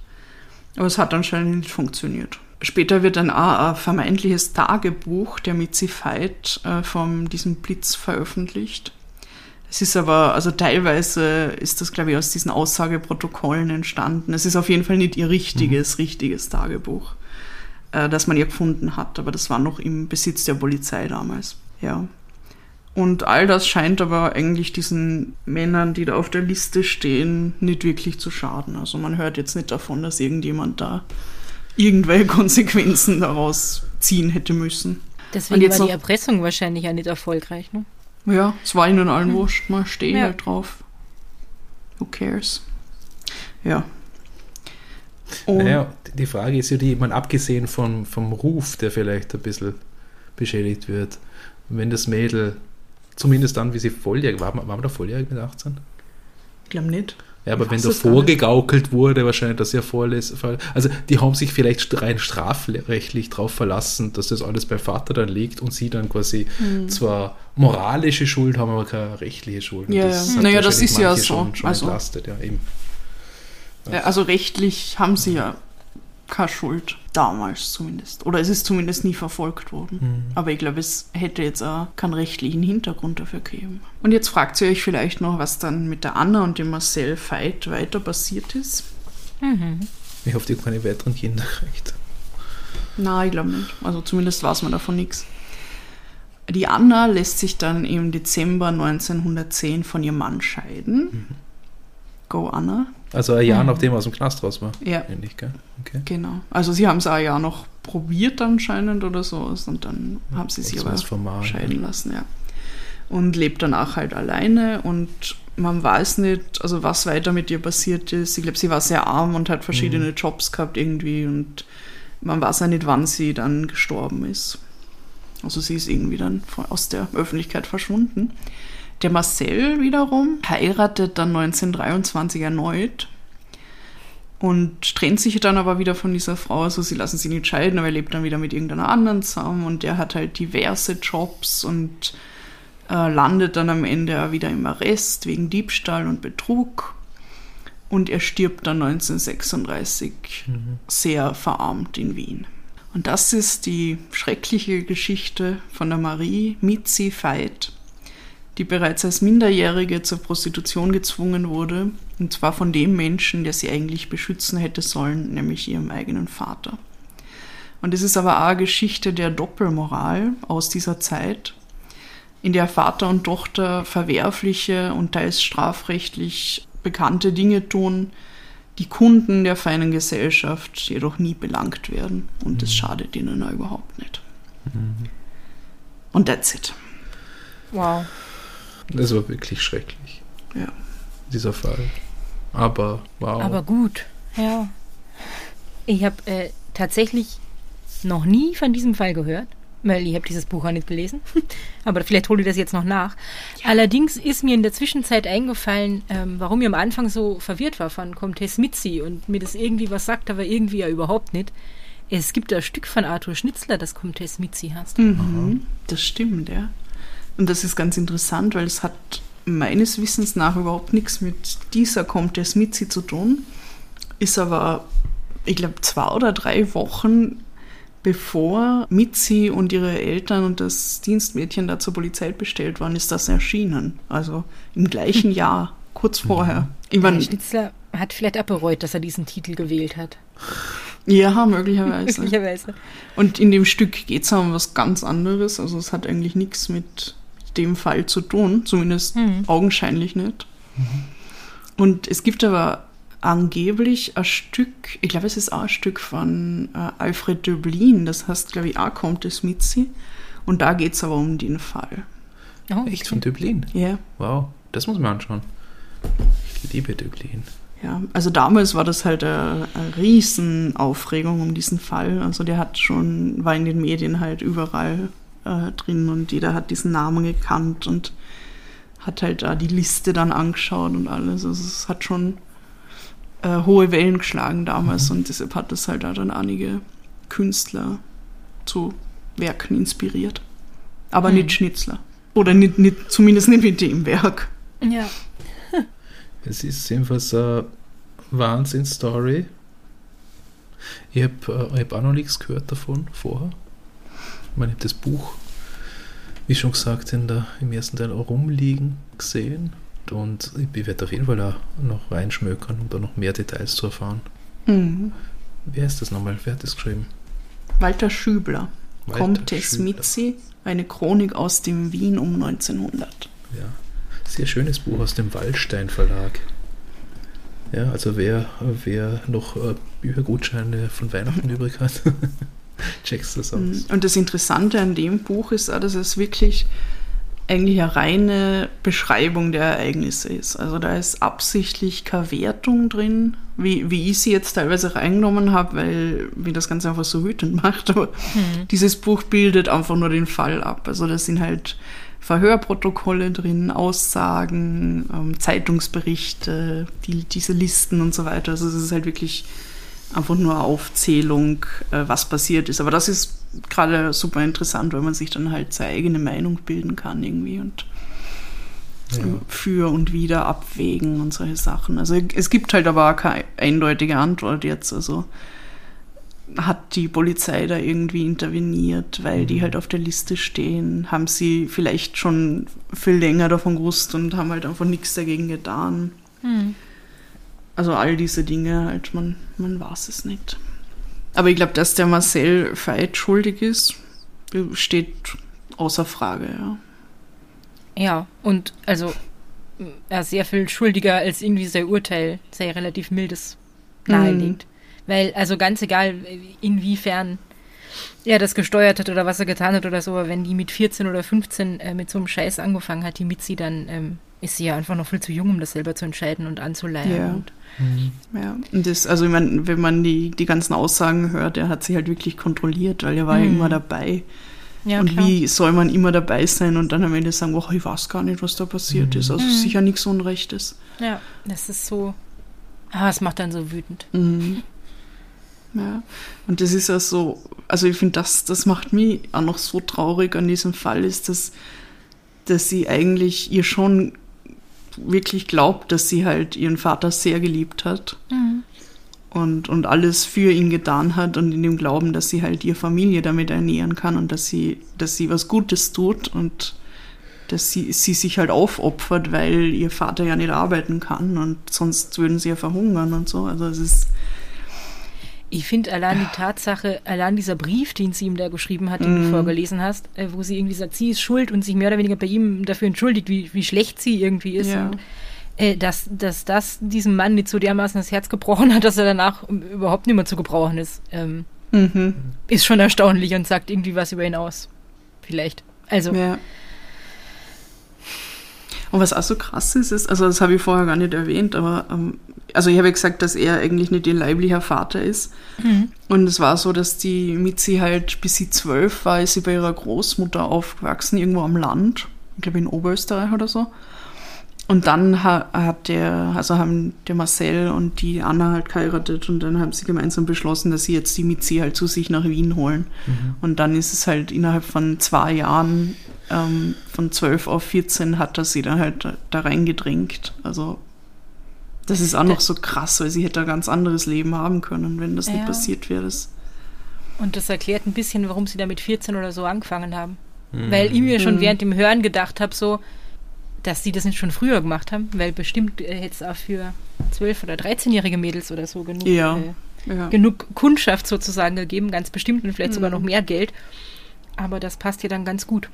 Aber es hat anscheinend nicht funktioniert. Später wird dann auch ein vermeintliches Tagebuch der Mitzi Veit äh, von diesem Blitz veröffentlicht. Es ist aber, also teilweise ist das, glaube ich, aus diesen Aussageprotokollen entstanden. Es ist auf jeden Fall nicht ihr richtiges, richtiges Tagebuch, äh, das man ihr gefunden hat, aber das war noch im Besitz der Polizei damals. Ja. Und all das scheint aber eigentlich diesen Männern, die da auf der Liste stehen, nicht wirklich zu schaden. Also man hört jetzt nicht davon, dass irgendjemand da irgendwelche [LAUGHS] Konsequenzen daraus ziehen hätte müssen. Deswegen jetzt war die Erpressung wahrscheinlich auch nicht erfolgreich. Ne? Ja, es war ihnen allen wurscht, mal stehen Ja. halt drauf. Who cares? Ja. Und Naja, die Frage ist ja die, man abgesehen vom, vom Ruf, der vielleicht ein bisschen beschädigt wird, wenn das Mädel, zumindest dann, wie sie volljährig war, war man da volljährig mit 18? ich glaube nicht. Ja, aber wenn da vorgegaukelt wurde, wahrscheinlich, dass er vorlässt, also die haben sich vielleicht rein strafrechtlich darauf verlassen, dass das alles beim Vater dann liegt und sie dann quasi zwar moralische Schuld haben, aber keine rechtliche Schuld. Ja, das ja. Naja, das ist ja so. Schon, schon Also- entlastet, ja, eben. Ja, also rechtlich haben sie ja keine Schuld. Damals zumindest. Oder es ist zumindest nie verfolgt worden. Aber ich glaube, es hätte jetzt auch keinen rechtlichen Hintergrund dafür gegeben. Und jetzt fragt ihr euch vielleicht noch, was dann mit der Anna und dem Marcel Veit weiter passiert ist. Ich hoffe, die haben keine weiteren Kinder gekriegt. Nein, ich glaube nicht. Also zumindest weiß man davon nichts. Die Anna lässt sich dann im Dezember 1910 von ihrem Mann scheiden. Go Anna. Also ein Jahr nachdem er aus dem Knast raus war. Ja, Ähnlich, gell? Okay. genau. Also sie haben es ein Jahr noch probiert anscheinend oder so und dann haben sie sich aber formal, scheiden lassen, ja. Und lebt danach halt alleine und man weiß nicht, also was weiter mit ihr passiert ist. Ich glaube, sie war sehr arm und hat verschiedene Jobs gehabt irgendwie und man weiß ja nicht, wann sie dann gestorben ist. Also sie ist irgendwie dann aus der Öffentlichkeit verschwunden. Der Marcel wiederum heiratet dann 1923 erneut und trennt sich dann aber wieder von dieser Frau. Also sie lassen sie nicht scheiden, aber er lebt dann wieder mit irgendeiner anderen zusammen und der hat halt diverse Jobs und äh, landet dann am Ende wieder im Arrest wegen Diebstahl und Betrug. Und er stirbt dann 1936 sehr verarmt in Wien. Und das ist die schreckliche Geschichte von der Marie Mitzi Veit, die bereits als Minderjährige zur Prostitution gezwungen wurde, und zwar von dem Menschen, der sie eigentlich beschützen hätte sollen, nämlich ihrem eigenen Vater. Und es ist aber auch eine Geschichte der Doppelmoral aus dieser Zeit, in der Vater und Tochter verwerfliche und teils strafrechtlich bekannte Dinge tun, die Kunden der feinen Gesellschaft jedoch nie belangt werden. Und das schadet ihnen auch überhaupt nicht. Und that's it. Wow. Das war wirklich schrecklich, Ja. dieser Fall. Aber wow. Aber gut, ja. Ich habe äh, tatsächlich noch nie von diesem Fall gehört, weil ich habe dieses Buch auch nicht gelesen. [LAUGHS] Aber vielleicht hole ich das jetzt noch nach. Allerdings ist mir in der Zwischenzeit eingefallen, ähm, warum ich am Anfang so verwirrt war von Comtesse Mitzi und mir das irgendwie was sagt, aber irgendwie ja überhaupt nicht. Es gibt ein Stück von Arthur Schnitzler, das Comtesse Mitzi heißt. Mhm, das stimmt, ja. Und das ist ganz interessant, weil es hat meines Wissens nach überhaupt nichts mit dieser Comtesse Mitzi zu tun. Ist aber, ich glaube, zwei oder drei Wochen bevor Mitzi und ihre Eltern und das Dienstmädchen da zur Polizei bestellt waren, ist das erschienen. Also im gleichen [LAUGHS] Jahr. kurz vorher. Ich mein, Herr Schnitzler hat vielleicht auch bereut, dass er diesen Titel gewählt hat. ja, [LAUGHS] möglicherweise. Möglicherweise. Und in dem Stück geht es um was ganz anderes. Also es hat eigentlich nichts mit dem Fall zu tun, zumindest Mhm. augenscheinlich nicht. Und es gibt aber angeblich ein Stück, ich glaube, es ist auch ein Stück von äh, Alfred Döblin, das heißt, glaube ich, auch kommt es mit sie. Und da geht es aber um den Fall. Oh, Echt von Döblin? Ja. Wow, das muss man anschauen. Ich liebe Döblin. Ja, also damals war das halt eine, eine Riesenaufregung um diesen Fall. Also der hat schon, war in den Medien halt überall äh, drin und jeder hat diesen Namen gekannt und hat halt da die Liste dann angeschaut und alles. Also es hat schon äh, hohe Wellen geschlagen damals und deshalb hat das halt auch dann einige Künstler zu Werken inspiriert. Aber Hm. nicht Schnitzler. Oder nicht, nicht, zumindest nicht mit dem Werk. Ja. [LAUGHS] Es ist jedenfalls eine Wahnsinnsstory. Ich habe äh, hab auch noch nichts gehört davon vorher. Ich habe das Buch, wie schon gesagt, in der, im ersten Teil auch rumliegen gesehen. Und ich werde auf jeden Fall auch noch reinschmökern, um da noch mehr Details zu erfahren. Mhm. Wer ist das nochmal? Wer hat das geschrieben? Walter Schübler. Walter Schübler. Mitzi, eine Chronik aus dem Wien um 1900. Ja, sehr schönes Buch aus dem Waldstein Verlag. Ja, also wer, wer noch äh, Büchergutscheine von Weihnachten übrig hat, [LAUGHS] [LAUGHS] checkst das aus. Mhm. Und das Interessante an dem Buch ist auch, dass es wirklich eigentlich eine reine Beschreibung der Ereignisse ist. Also da ist absichtlich keine Wertung drin, wie, wie ich sie jetzt teilweise reingenommen habe, weil mir das Ganze einfach so wütend [LAUGHS] macht. Aber dieses Buch bildet einfach nur den Fall ab. Also da sind halt Verhörprotokolle drin, Aussagen, ähm, Zeitungsberichte, die, diese Listen und so weiter. Also es ist halt wirklich einfach nur Aufzählung, äh, was passiert ist. Aber das ist gerade super interessant, weil man sich dann halt seine eigene Meinung bilden kann irgendwie und Ja. für und wieder abwägen und solche Sachen. Also es gibt halt aber auch keine eindeutige Antwort jetzt. Also hat die Polizei da irgendwie interveniert, weil die halt auf der Liste stehen? Haben sie vielleicht schon viel länger davon gewusst und haben halt einfach nichts dagegen getan? Hm. Also all diese Dinge halt, man, man weiß es nicht. Aber ich glaube, dass der Marcel Veit schuldig ist, steht außer Frage, ja. Ja, und also ja, sehr viel schuldiger als irgendwie sein Urteil, sehr relativ mildes naheliegt. Weil, also ganz egal, inwiefern er das gesteuert hat oder was er getan hat oder so, aber wenn die mit 14 oder 15 äh, mit so einem Scheiß angefangen hat, die Mitzi, dann ähm, ist sie ja einfach noch viel zu jung, um das selber zu entscheiden und anzuleihen. Ja. Und, Ja, und das, also ich mein, wenn man die, die ganzen Aussagen hört, er hat sie halt wirklich kontrolliert, weil er war ja Mhm. immer dabei. ja, und klar. wie soll man immer dabei sein und dann am Ende sagen, oh, ich weiß gar nicht, was da passiert ist. Also Mhm. sicher nichts Unrechtes. Ja, das ist so. Ah, es macht dann so wütend. Mhm. Ja, und das ist ja so, also ich finde, das, das macht mich auch noch so traurig an diesem Fall, ist, dass, dass sie eigentlich ihr schon wirklich glaubt, dass sie halt ihren Vater sehr geliebt hat und, und alles für ihn getan hat und in dem Glauben, dass sie halt ihre Familie damit ernähren kann und dass sie, dass sie was Gutes tut und dass sie, sie sich halt aufopfert, weil ihr Vater ja nicht arbeiten kann und sonst würden sie ja verhungern und so. Also es ist Ich finde allein die Tatsache, allein dieser Brief, den sie ihm da geschrieben hat, den du Mhm. vorgelesen hast, äh, wo sie irgendwie sagt, sie ist schuld und sich mehr oder weniger bei ihm dafür entschuldigt, wie, wie schlecht sie irgendwie ist. Ja. Und, äh, dass, dass das diesem Mann nicht so dermaßen das Herz gebrochen hat, dass er danach überhaupt nicht mehr zu gebrauchen ist, ähm, Mhm. ist schon erstaunlich und sagt irgendwie was über ihn aus. Vielleicht. Also, Ja. Und was auch so krass ist, ist, also das habe ich vorher gar nicht erwähnt, aber ähm, also ich habe ja gesagt, dass er eigentlich nicht ihr leiblicher Vater ist. Mhm. Und es war so, dass die Mitzi halt, bis sie zwölf war, ist sie bei ihrer Großmutter aufgewachsen, irgendwo am Land, ich glaube in Oberösterreich oder so. Und dann ha hat der, also haben der Marcel und die Anna halt geheiratet und dann haben sie gemeinsam beschlossen, dass sie jetzt die Mitzi halt zu sich nach Wien holen. Und dann ist es halt innerhalb von zwei Jahren, ähm, von 12 auf 14, hat er sie dann halt da- da reingedrängt. Also das ist auch noch so krass, weil sie hätte ein ganz anderes Leben haben können, wenn das Ja. nicht passiert wäre. Und das erklärt ein bisschen, warum sie da mit 14 oder so angefangen haben. Weil ich mir schon während dem Hören gedacht habe, so, dass sie das nicht schon früher gemacht haben, weil bestimmt äh, hätte es auch für 12- oder 13-jährige Mädels oder so genug, Ja. äh, Ja. genug Kundschaft sozusagen gegeben, ganz bestimmt und vielleicht sogar Mhm. noch mehr Geld. Aber das passt ihr dann ganz gut,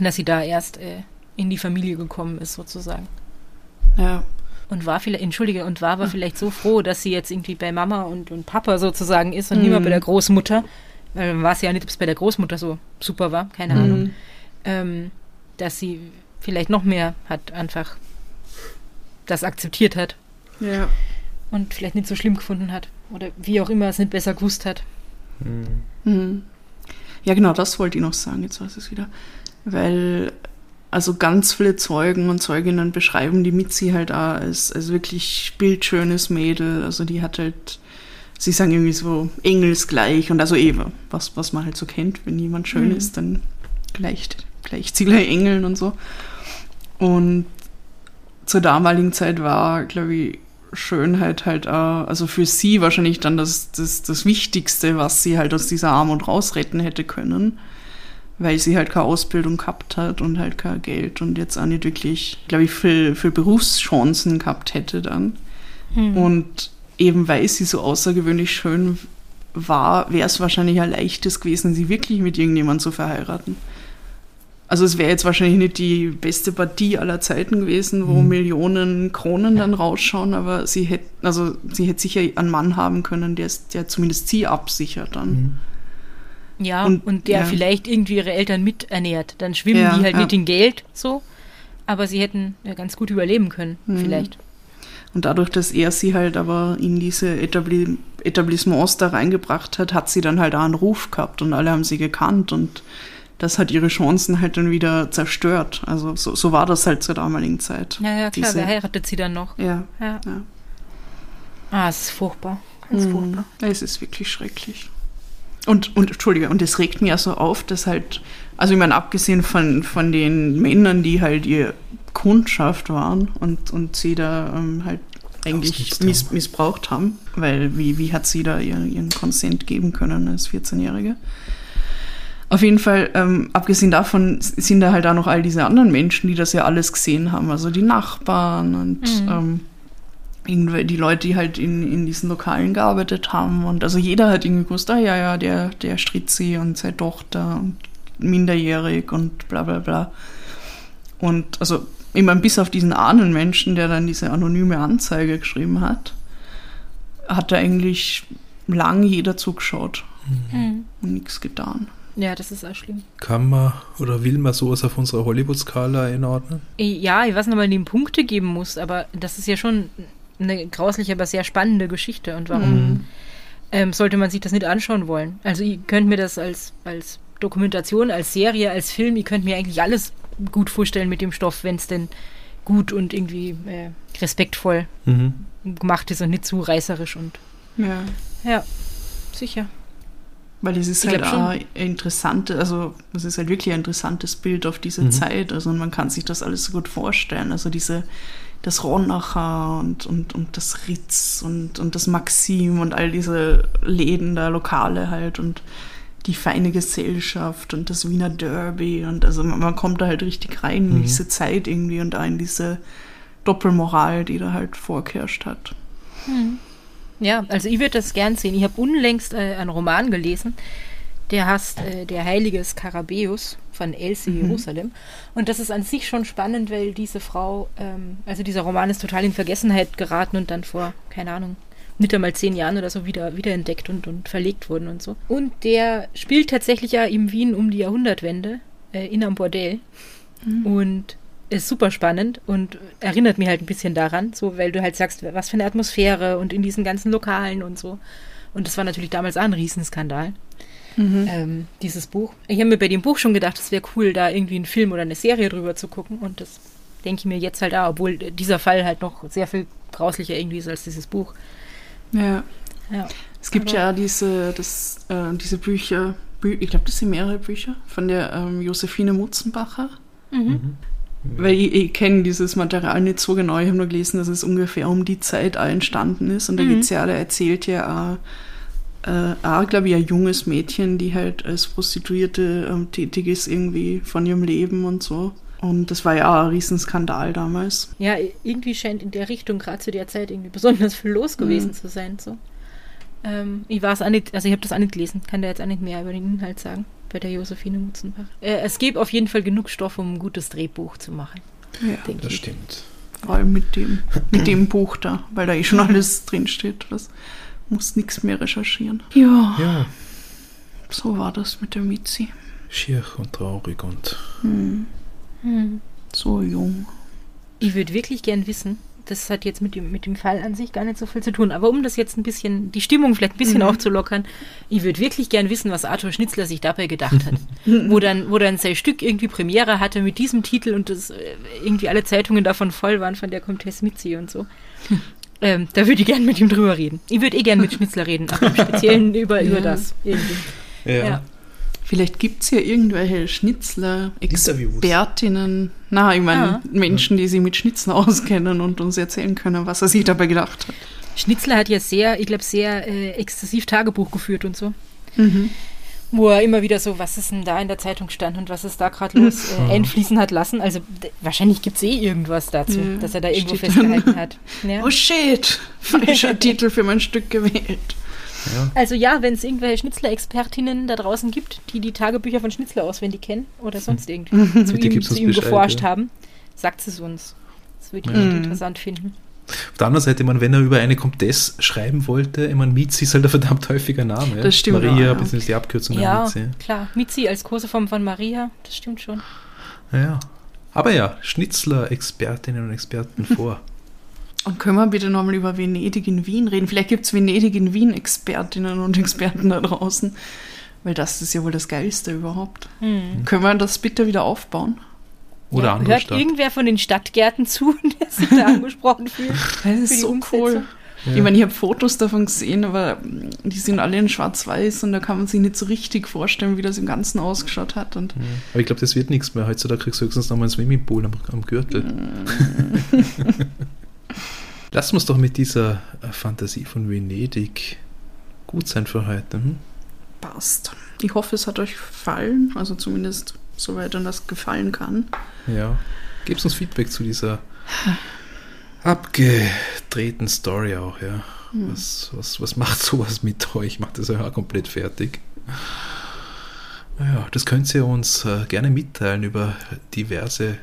dass sie da erst äh, in die Familie gekommen ist sozusagen. ja. Und war vielleicht, entschuldige, und war aber vielleicht so froh, dass sie jetzt irgendwie bei Mama und, und Papa sozusagen ist und nicht mehr bei der Großmutter. Weil dann weiß ja nicht, ob es bei der Großmutter so super war, keine Ahnung. Mhm. Ähm, dass sie vielleicht noch mehr hat einfach das akzeptiert hat Ja. und vielleicht nicht so schlimm gefunden hat. Oder wie auch immer es nicht besser gewusst hat. Mhm. Ja, genau, das wollte ich noch sagen, jetzt weiß ich es wieder. Weil, also ganz viele Zeugen und Zeuginnen beschreiben die Mitzi halt auch als, als wirklich bildschönes Mädel. Also die hat halt, sie sagen irgendwie so engelsgleich und also eben, was, was man halt so kennt, wenn jemand schön Mhm. ist, dann gleicht, gleicht sie gleich Engeln und so. Und zur damaligen Zeit war, glaube ich, Schönheit halt, äh, also für sie wahrscheinlich dann das, das, das Wichtigste, was sie halt aus dieser Armut rausretten hätte können, weil sie halt keine Ausbildung gehabt hat und halt kein Geld und jetzt auch nicht wirklich, glaube ich, für, für Berufschancen gehabt hätte dann. Und eben weil sie so außergewöhnlich schön war, wäre es wahrscheinlich ein leichtes gewesen, sie wirklich mit irgendjemandem zu verheiraten. Also es wäre jetzt wahrscheinlich nicht die beste Partie aller Zeiten gewesen, wo Millionen Kronen dann rausschauen, aber sie hätte, also sie hätte sicher einen Mann haben können, der, der zumindest sie absichert dann. Ja, Und- und, der ja. vielleicht irgendwie ihre Eltern miternährt. Dann schwimmen Ja, die halt ja. nicht in Geld so, aber sie hätten ja ganz gut überleben können, Mhm. vielleicht. Und dadurch, dass er sie halt aber in diese Etabli Etablissements da reingebracht hat, hat sie dann halt auch einen Ruf gehabt und alle haben sie gekannt und das hat ihre Chancen halt dann wieder zerstört. Also so, so war das halt zur damaligen Zeit. Ja, ja, klar, Diese- wer heiratet sie dann noch? Ja, Ja. ja. Ah, es ist furchtbar. Ganz Mhm. furchtbar. Es ist wirklich schrecklich. Und, und Entschuldige, und es regt mir ja so auf, dass halt, also ich meine, abgesehen von, von den Männern, die halt ihr Kundschaft waren und, und sie da ähm, halt eigentlich miss, haben. missbraucht haben, weil wie, wie hat sie da ihr, ihren Konsent geben können als 14-Jährige? Auf jeden Fall, ähm, abgesehen davon sind da halt auch noch all diese anderen Menschen, die das ja alles gesehen haben, also die Nachbarn und Mhm. ähm, die Leute, die halt in, in diesen Lokalen gearbeitet haben. Und also jeder hat irgendwie gewusst, ah ja, ja, der, der Stritzi und seine Tochter und minderjährig und bla bla bla. Und also, meine, bis auf diesen Ahnenmenschen, der dann diese anonyme Anzeige geschrieben hat, hat da eigentlich lang jeder zugeschaut Mhm. und nichts getan. Ja, das ist auch schlimm. Kann man oder will man sowas auf unserer Hollywood-Skala einordnen? Ja, ich weiß nicht, ob man dem Punkte geben muss, aber das ist ja schon eine grausliche, aber sehr spannende Geschichte. Und warum Mhm. ähm, sollte man sich das nicht anschauen wollen? Also ihr könnt mir das als, als Dokumentation, als Serie, als Film, ihr könnt mir eigentlich alles gut vorstellen mit dem Stoff, wenn es denn gut und irgendwie äh, respektvoll Mhm. gemacht ist und nicht zu reißerisch und Ja. ja, sicher. Weil es ist Ich halt auch interessant, also es ist halt wirklich ein interessantes Bild auf diese Mhm. Zeit. Also man kann sich das alles so gut vorstellen. Also diese, das Ronacher und, und, und das Ritz und, und das Maxim und all diese Läden da, Lokale halt und die feine Gesellschaft und das Wiener Derby und also man, man kommt da halt richtig rein in Mhm. diese Zeit irgendwie und da in diese Doppelmoral, die da halt vorgeherrscht hat. Ja, also ich würde das gern sehen. Ich habe unlängst äh, einen Roman gelesen, der heißt äh, Der heilige Skarabäus von Elsie Jerusalem. Und das ist an sich schon spannend, weil diese Frau, ähm, also dieser Roman ist total in Vergessenheit geraten und dann vor, keine Ahnung, nicht einmal zehn Jahren oder so wieder wiederentdeckt und, und verlegt worden und so. Und der spielt tatsächlich ja in Wien um die Jahrhundertwende äh, in einem Bordell. Und ist super spannend und erinnert mich halt ein bisschen daran, so weil du halt sagst, was für eine Atmosphäre und in diesen ganzen Lokalen und so. Und das war natürlich damals auch ein Riesenskandal, ähm, dieses Buch. Ich habe mir bei dem Buch schon gedacht, es wäre cool, da irgendwie einen Film oder eine Serie drüber zu gucken. Und das denke ich mir jetzt halt auch, obwohl dieser Fall halt noch sehr viel grauslicher irgendwie ist als dieses Buch. Ja. Ja. Es gibt Aber- ja diese, das, äh, diese Bücher, Bü ich glaube, das sind mehrere Bücher von der ähm, Josephine Mutzenbacher. Weil ich, ich kenne dieses Material nicht so genau. Ich habe nur gelesen, dass es ungefähr um die Zeit auch entstanden ist. Und da Mhm. geht's ja, da erzählt ja auch, äh, auch glaube ich, ein junges Mädchen, die halt als Prostituierte ähm, tätig ist, irgendwie von ihrem Leben und so. Und das war ja auch ein Riesenskandal damals. Ja, irgendwie scheint in der Richtung gerade zu der Zeit irgendwie besonders viel los gewesen zu sein. So. Ähm, ich war es auch nicht, also ich habe das auch nicht gelesen, kann da jetzt auch nicht mehr über den Inhalt sagen bei der Josephine Mutzenbach. Äh, es gibt auf jeden Fall genug Stoff, um ein gutes Drehbuch zu machen, Ja. denke Das ich. stimmt. Vor allem mit dem, mit dem Buch da, weil da eh schon alles drinsteht. Das muss nichts mehr recherchieren. Ja, Ja, so war das mit der Mitzi. schier und traurig und Hm, Hm. so jung. Ich würde wirklich gern wissen, das hat jetzt mit dem, mit dem Fall an sich gar nicht so viel zu tun, aber um das jetzt ein bisschen, die Stimmung vielleicht ein bisschen Mhm. aufzulockern, ich würde wirklich gern wissen, was Arthur Schnitzler sich dabei gedacht hat. [LAUGHS] wo, dann, wo dann sein Stück irgendwie Premiere hatte mit diesem Titel und das äh, irgendwie alle Zeitungen davon voll waren von der Comtesse Mitzi und so. [LAUGHS] Ähm, da würde ich gern mit ihm drüber reden. Ich würde eh gern mit Schnitzler reden, aber im [LAUGHS] Speziellen über, über Ja. das. Irgendwie. ja. Ja. Vielleicht gibt es ja irgendwelche Schnitzler. Expertinnen, na, ich meine Ah. Menschen, die sich mit Schnitzen [LAUGHS] auskennen und uns erzählen können, was er sich dabei gedacht hat. Schnitzler hat ja sehr, ich glaube, sehr äh, exzessiv Tagebuch geführt und so. Mhm. wo er immer wieder so, was ist denn da in der Zeitung stand und was ist da gerade los, äh, einfließen hat lassen. Also wahrscheinlich gibt es eh irgendwas dazu, Ja, dass er da irgendwo steht festgehalten hat. Ja. Oh shit, falscher [LAUGHS] Titel für mein Stück gewählt. Ja. Also ja, wenn es irgendwelche Schnitzler-Expertinnen da draußen gibt, die die Tagebücher von Schnitzler auswendig kennen oder sonst irgendwie [LAUGHS] zu ihm, zu uns ihm Bescheid, geforscht ja. haben, sagt es uns. Das würde ich Mhm. echt interessant finden. Auf der anderen Seite, ich meine, wenn er über eine Comtesse schreiben wollte, ich meine, Mizi ist halt ein verdammt häufiger Name. Das stimmt Maria, auch, ja. beziehungsweise die Abkürzung Ja, Mizi. klar. Mitzi als Koseform von Maria, das stimmt schon. Ja. Aber ja, Schnitzler-Expertinnen und Experten [LAUGHS] vor. Und können wir bitte nochmal über Venedig in Wien reden? Vielleicht gibt es Venedig in Wien Expertinnen und Experten da draußen. Weil das ist ja wohl das Geilste überhaupt. Hm. Können wir das bitte wieder aufbauen? Oder ja, andere hört Stadt. irgendwer von den Stadtgärten zu, [LAUGHS] der sich da angesprochen fühlt? Das ist so Umsetzung? cool. Ja. Ich meine, ich habe Fotos davon gesehen, aber mm, die sind alle in schwarz-weiß und da kann man sich nicht so richtig vorstellen, wie das im Ganzen ausgeschaut hat. Und Aber ich glaube, das wird nichts mehr. Heutzutage kriegst du höchstens nochmal ein Swimmingpool am, am Gürtel. [LAUGHS] Lass uns doch mit dieser äh, Fantasie von Venedig gut sein für heute. Hm? passt. Ich hoffe, es hat euch gefallen. Also zumindest soweit dann das gefallen kann. Ja. Gebt uns Feedback zu dieser [SIGHS] abgedrehten Story auch, ja. Was, was, was macht sowas mit euch? Macht das ja auch komplett fertig? Ja, das könnt ihr uns äh, gerne mitteilen über diverse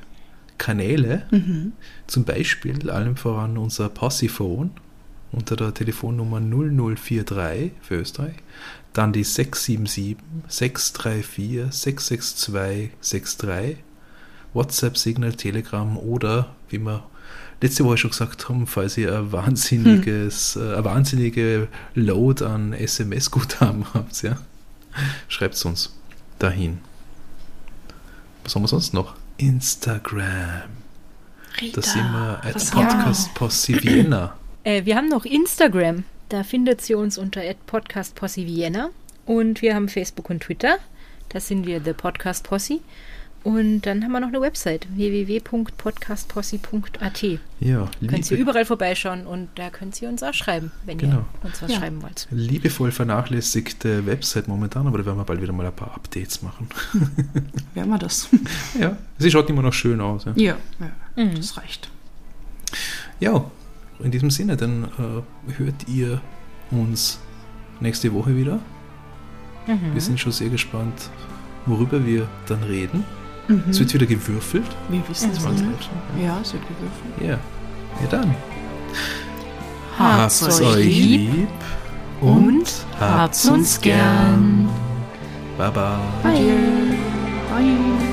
Kanäle. Mhm. Zum Beispiel allem voran unser Possiphone unter der Telefonnummer 0043 für Österreich. Dann die 677 634 662 63. WhatsApp, Signal, Telegram oder wie wir letzte Woche schon gesagt haben, falls ihr ein wahnsinniges, äh, eine wahnsinnige Load an SMS-Guthaben [LAUGHS] habt, ja, schreibt es uns dahin. Was haben wir sonst noch? Instagram. Da sind wir at das- Podcast Posse Vienna. [CLEARS THROAT] Äh, wir haben noch Instagram. Da findet ihr uns unter @podcastposse Vienna. Und wir haben Facebook und Twitter. Da sind wir The Podcast Posse. Und dann haben wir noch eine Website www.podcastposse.at. Ja, Könnt ihr überall vorbeischauen und da könnt ihr uns auch schreiben, wenn Genau. ihr uns was Ja. schreiben wollt. liebevoll vernachlässigte Website momentan, aber da werden wir bald wieder mal ein paar Updates machen. [LAUGHS] Werden wir das? Ja, sie schaut immer noch schön aus. Ja, ja, ja Mhm. das reicht. ja in diesem Sinne, dann äh, hört ihr uns nächste Woche wieder. Mhm. Wir sind schon sehr gespannt, worüber wir dann reden. Mhm. Es wird wieder gewürfelt. Wir wissen es Mhm. Ja, es wird gewürfelt. Ja, ja dann. Habt's Habt's euch lieb und habt's uns gern. Bye bye. Bye.